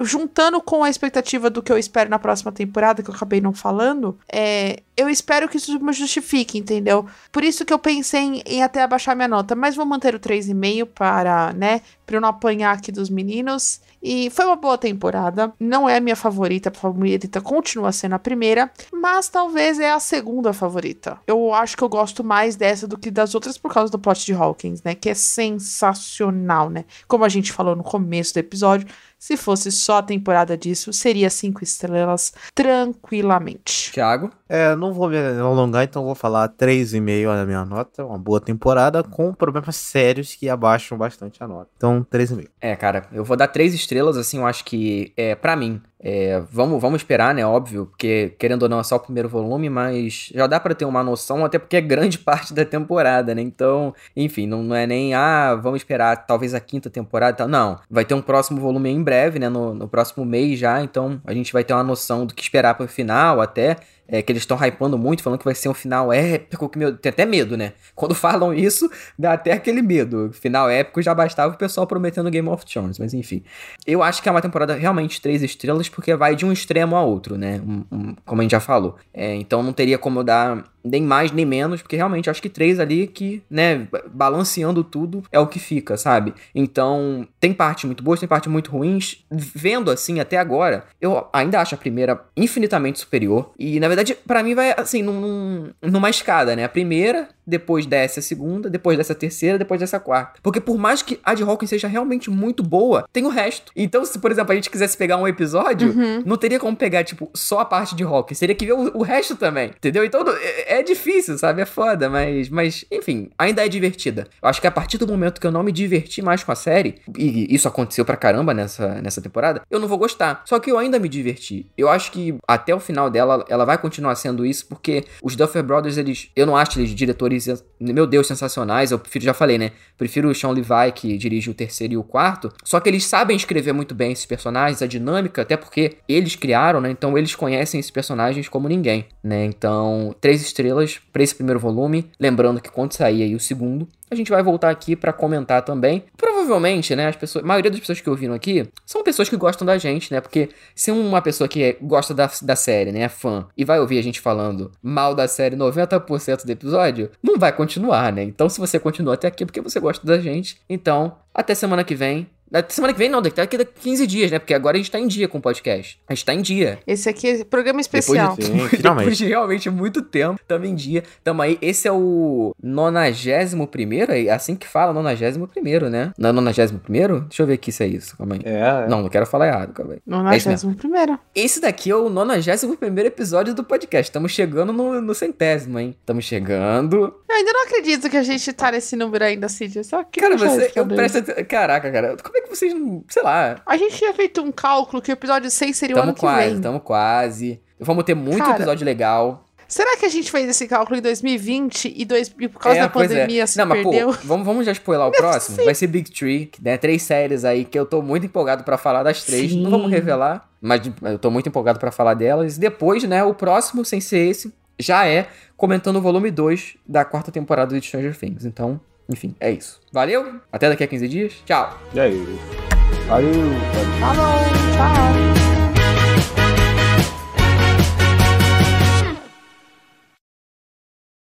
juntando com a expectativa do que eu espero na próxima temporada, que eu acabei não falando, é, eu espero que isso me justifique, entendeu? Por isso que eu pensei em, em até abaixar minha nota, mas vou manter o 3,5 para, né, para eu não apanhar aqui dos meninos. E foi uma boa temporada. Não é a minha favorita, a favorita continua sendo a primeira, mas talvez é a segunda favorita. Eu acho que eu gosto mais dessa do que das outras por causa do plot de Hawkins, né? Que é sensacional, né? Como a gente falou no começo do episódio, se fosse só a temporada disso, seria cinco estrelas tranquilamente. Thiago? É, não vou me alongar, então vou falar 3,5 na minha nota. Uma boa temporada com problemas sérios que abaixam bastante a nota. Então, 3,5. É, cara, eu vou dar três estrelas, assim, eu acho que, é, para mim, é, vamos, vamos esperar, né? Óbvio, porque querendo ou não é só o primeiro volume, mas já dá para ter uma noção, até porque é grande parte da temporada, né? Então, enfim, não, não é nem, ah, vamos esperar talvez a quinta temporada tal. Não, vai ter um próximo volume em breve, né? No, no próximo mês já, então a gente vai ter uma noção do que esperar pro final até é, que eles estão hypando muito, falando que vai ser um final épico, que meu, tem até medo, né? Quando falam isso, dá até aquele medo. Final épico já bastava o pessoal prometendo Game of Thrones, mas enfim. Eu acho que é uma temporada realmente três estrelas, porque vai de um extremo a outro, né? Um, um, como a gente já falou. É, então não teria como dar nem mais nem menos, porque realmente acho que três ali que, né, balanceando tudo é o que fica, sabe? Então, tem parte muito boas, tem parte muito ruins. Vendo assim até agora, eu ainda acho a primeira infinitamente superior. E na verdade, para mim vai assim, num, numa escada, né? A primeira, depois desce a segunda, depois dessa terceira, depois dessa quarta. Porque por mais que a de Hawkins seja realmente muito boa, tem o resto. Então, se por exemplo a gente quisesse pegar um episódio, uhum. não teria como pegar, tipo, só a parte de Hawkins. Teria que ver o, o resto também, entendeu? Então, é, é difícil, sabe? É foda, mas, mas, enfim, ainda é divertida. Eu acho que a partir do momento que eu não me diverti mais com a série, e isso aconteceu pra caramba nessa, nessa temporada, eu não vou gostar. Só que eu ainda me diverti. Eu acho que até o final dela, ela vai continuar sendo isso, porque os Duffer Brothers, eles. Eu não acho eles diretores meu Deus, sensacionais. Eu prefiro, já falei, né? Prefiro o Sean Levi, que dirige o terceiro e o quarto. Só que eles sabem escrever muito bem esses personagens, a dinâmica, até porque eles criaram, né? Então eles conhecem esses personagens como ninguém, né? Então, três estrelas para esse primeiro volume. Lembrando que quando sair aí o segundo, a gente vai voltar aqui para comentar também. Provavelmente, né, as pessoas, a maioria das pessoas que ouviram aqui são pessoas que gostam da gente, né? Porque se uma pessoa que é, gosta da, da série, né, é fã, e vai ouvir a gente falando mal da série 90% do episódio, não vai continuar, né? Então, se você continua até aqui é porque você gosta da gente, então, até semana que vem. Na semana que vem não, daqui a 15 dias, né? Porque agora a gente tá em dia com o podcast. A gente tá em dia. Esse aqui é programa especial. Depois de, sim, depois de realmente muito tempo, tamo em dia. Tamo aí. Esse é o 91 primeiro, é assim que fala, 91 primeiro, né? Não é 91 primeiro? Deixa eu ver aqui se é isso, calma aí. É. é. Não, não quero falar errado, calma aí. 91 é primeiro. Esse daqui é o 91 primeiro episódio do podcast. Estamos chegando no, no centésimo, hein? Estamos chegando. Eu ainda não acredito que a gente tá nesse número ainda, Cid. Só que cara, você, eu presto... Caraca, cara. Como é que vocês não. Sei lá. A gente tinha feito um cálculo que o episódio 6 seria tamo o ano quase, que vem. Tamo quase. Vamos ter muito Cara, episódio legal. Será que a gente fez esse cálculo em 2020 e, dois, e por causa é, da é. pandemia é. se não, perdeu? Mas, pô, vamos, vamos já spoiler o próximo? Vai ser Big Tree, né? Três séries aí que eu tô muito empolgado para falar das três. Sim. Não vamos revelar, mas eu tô muito empolgado para falar delas. Depois, né, o próximo, sem ser esse, já é comentando o volume 2 da quarta temporada de Stranger Things. Então, enfim, é isso. Valeu, até daqui a 15 dias. Tchau. E aí? Valeu. Falou, tchau.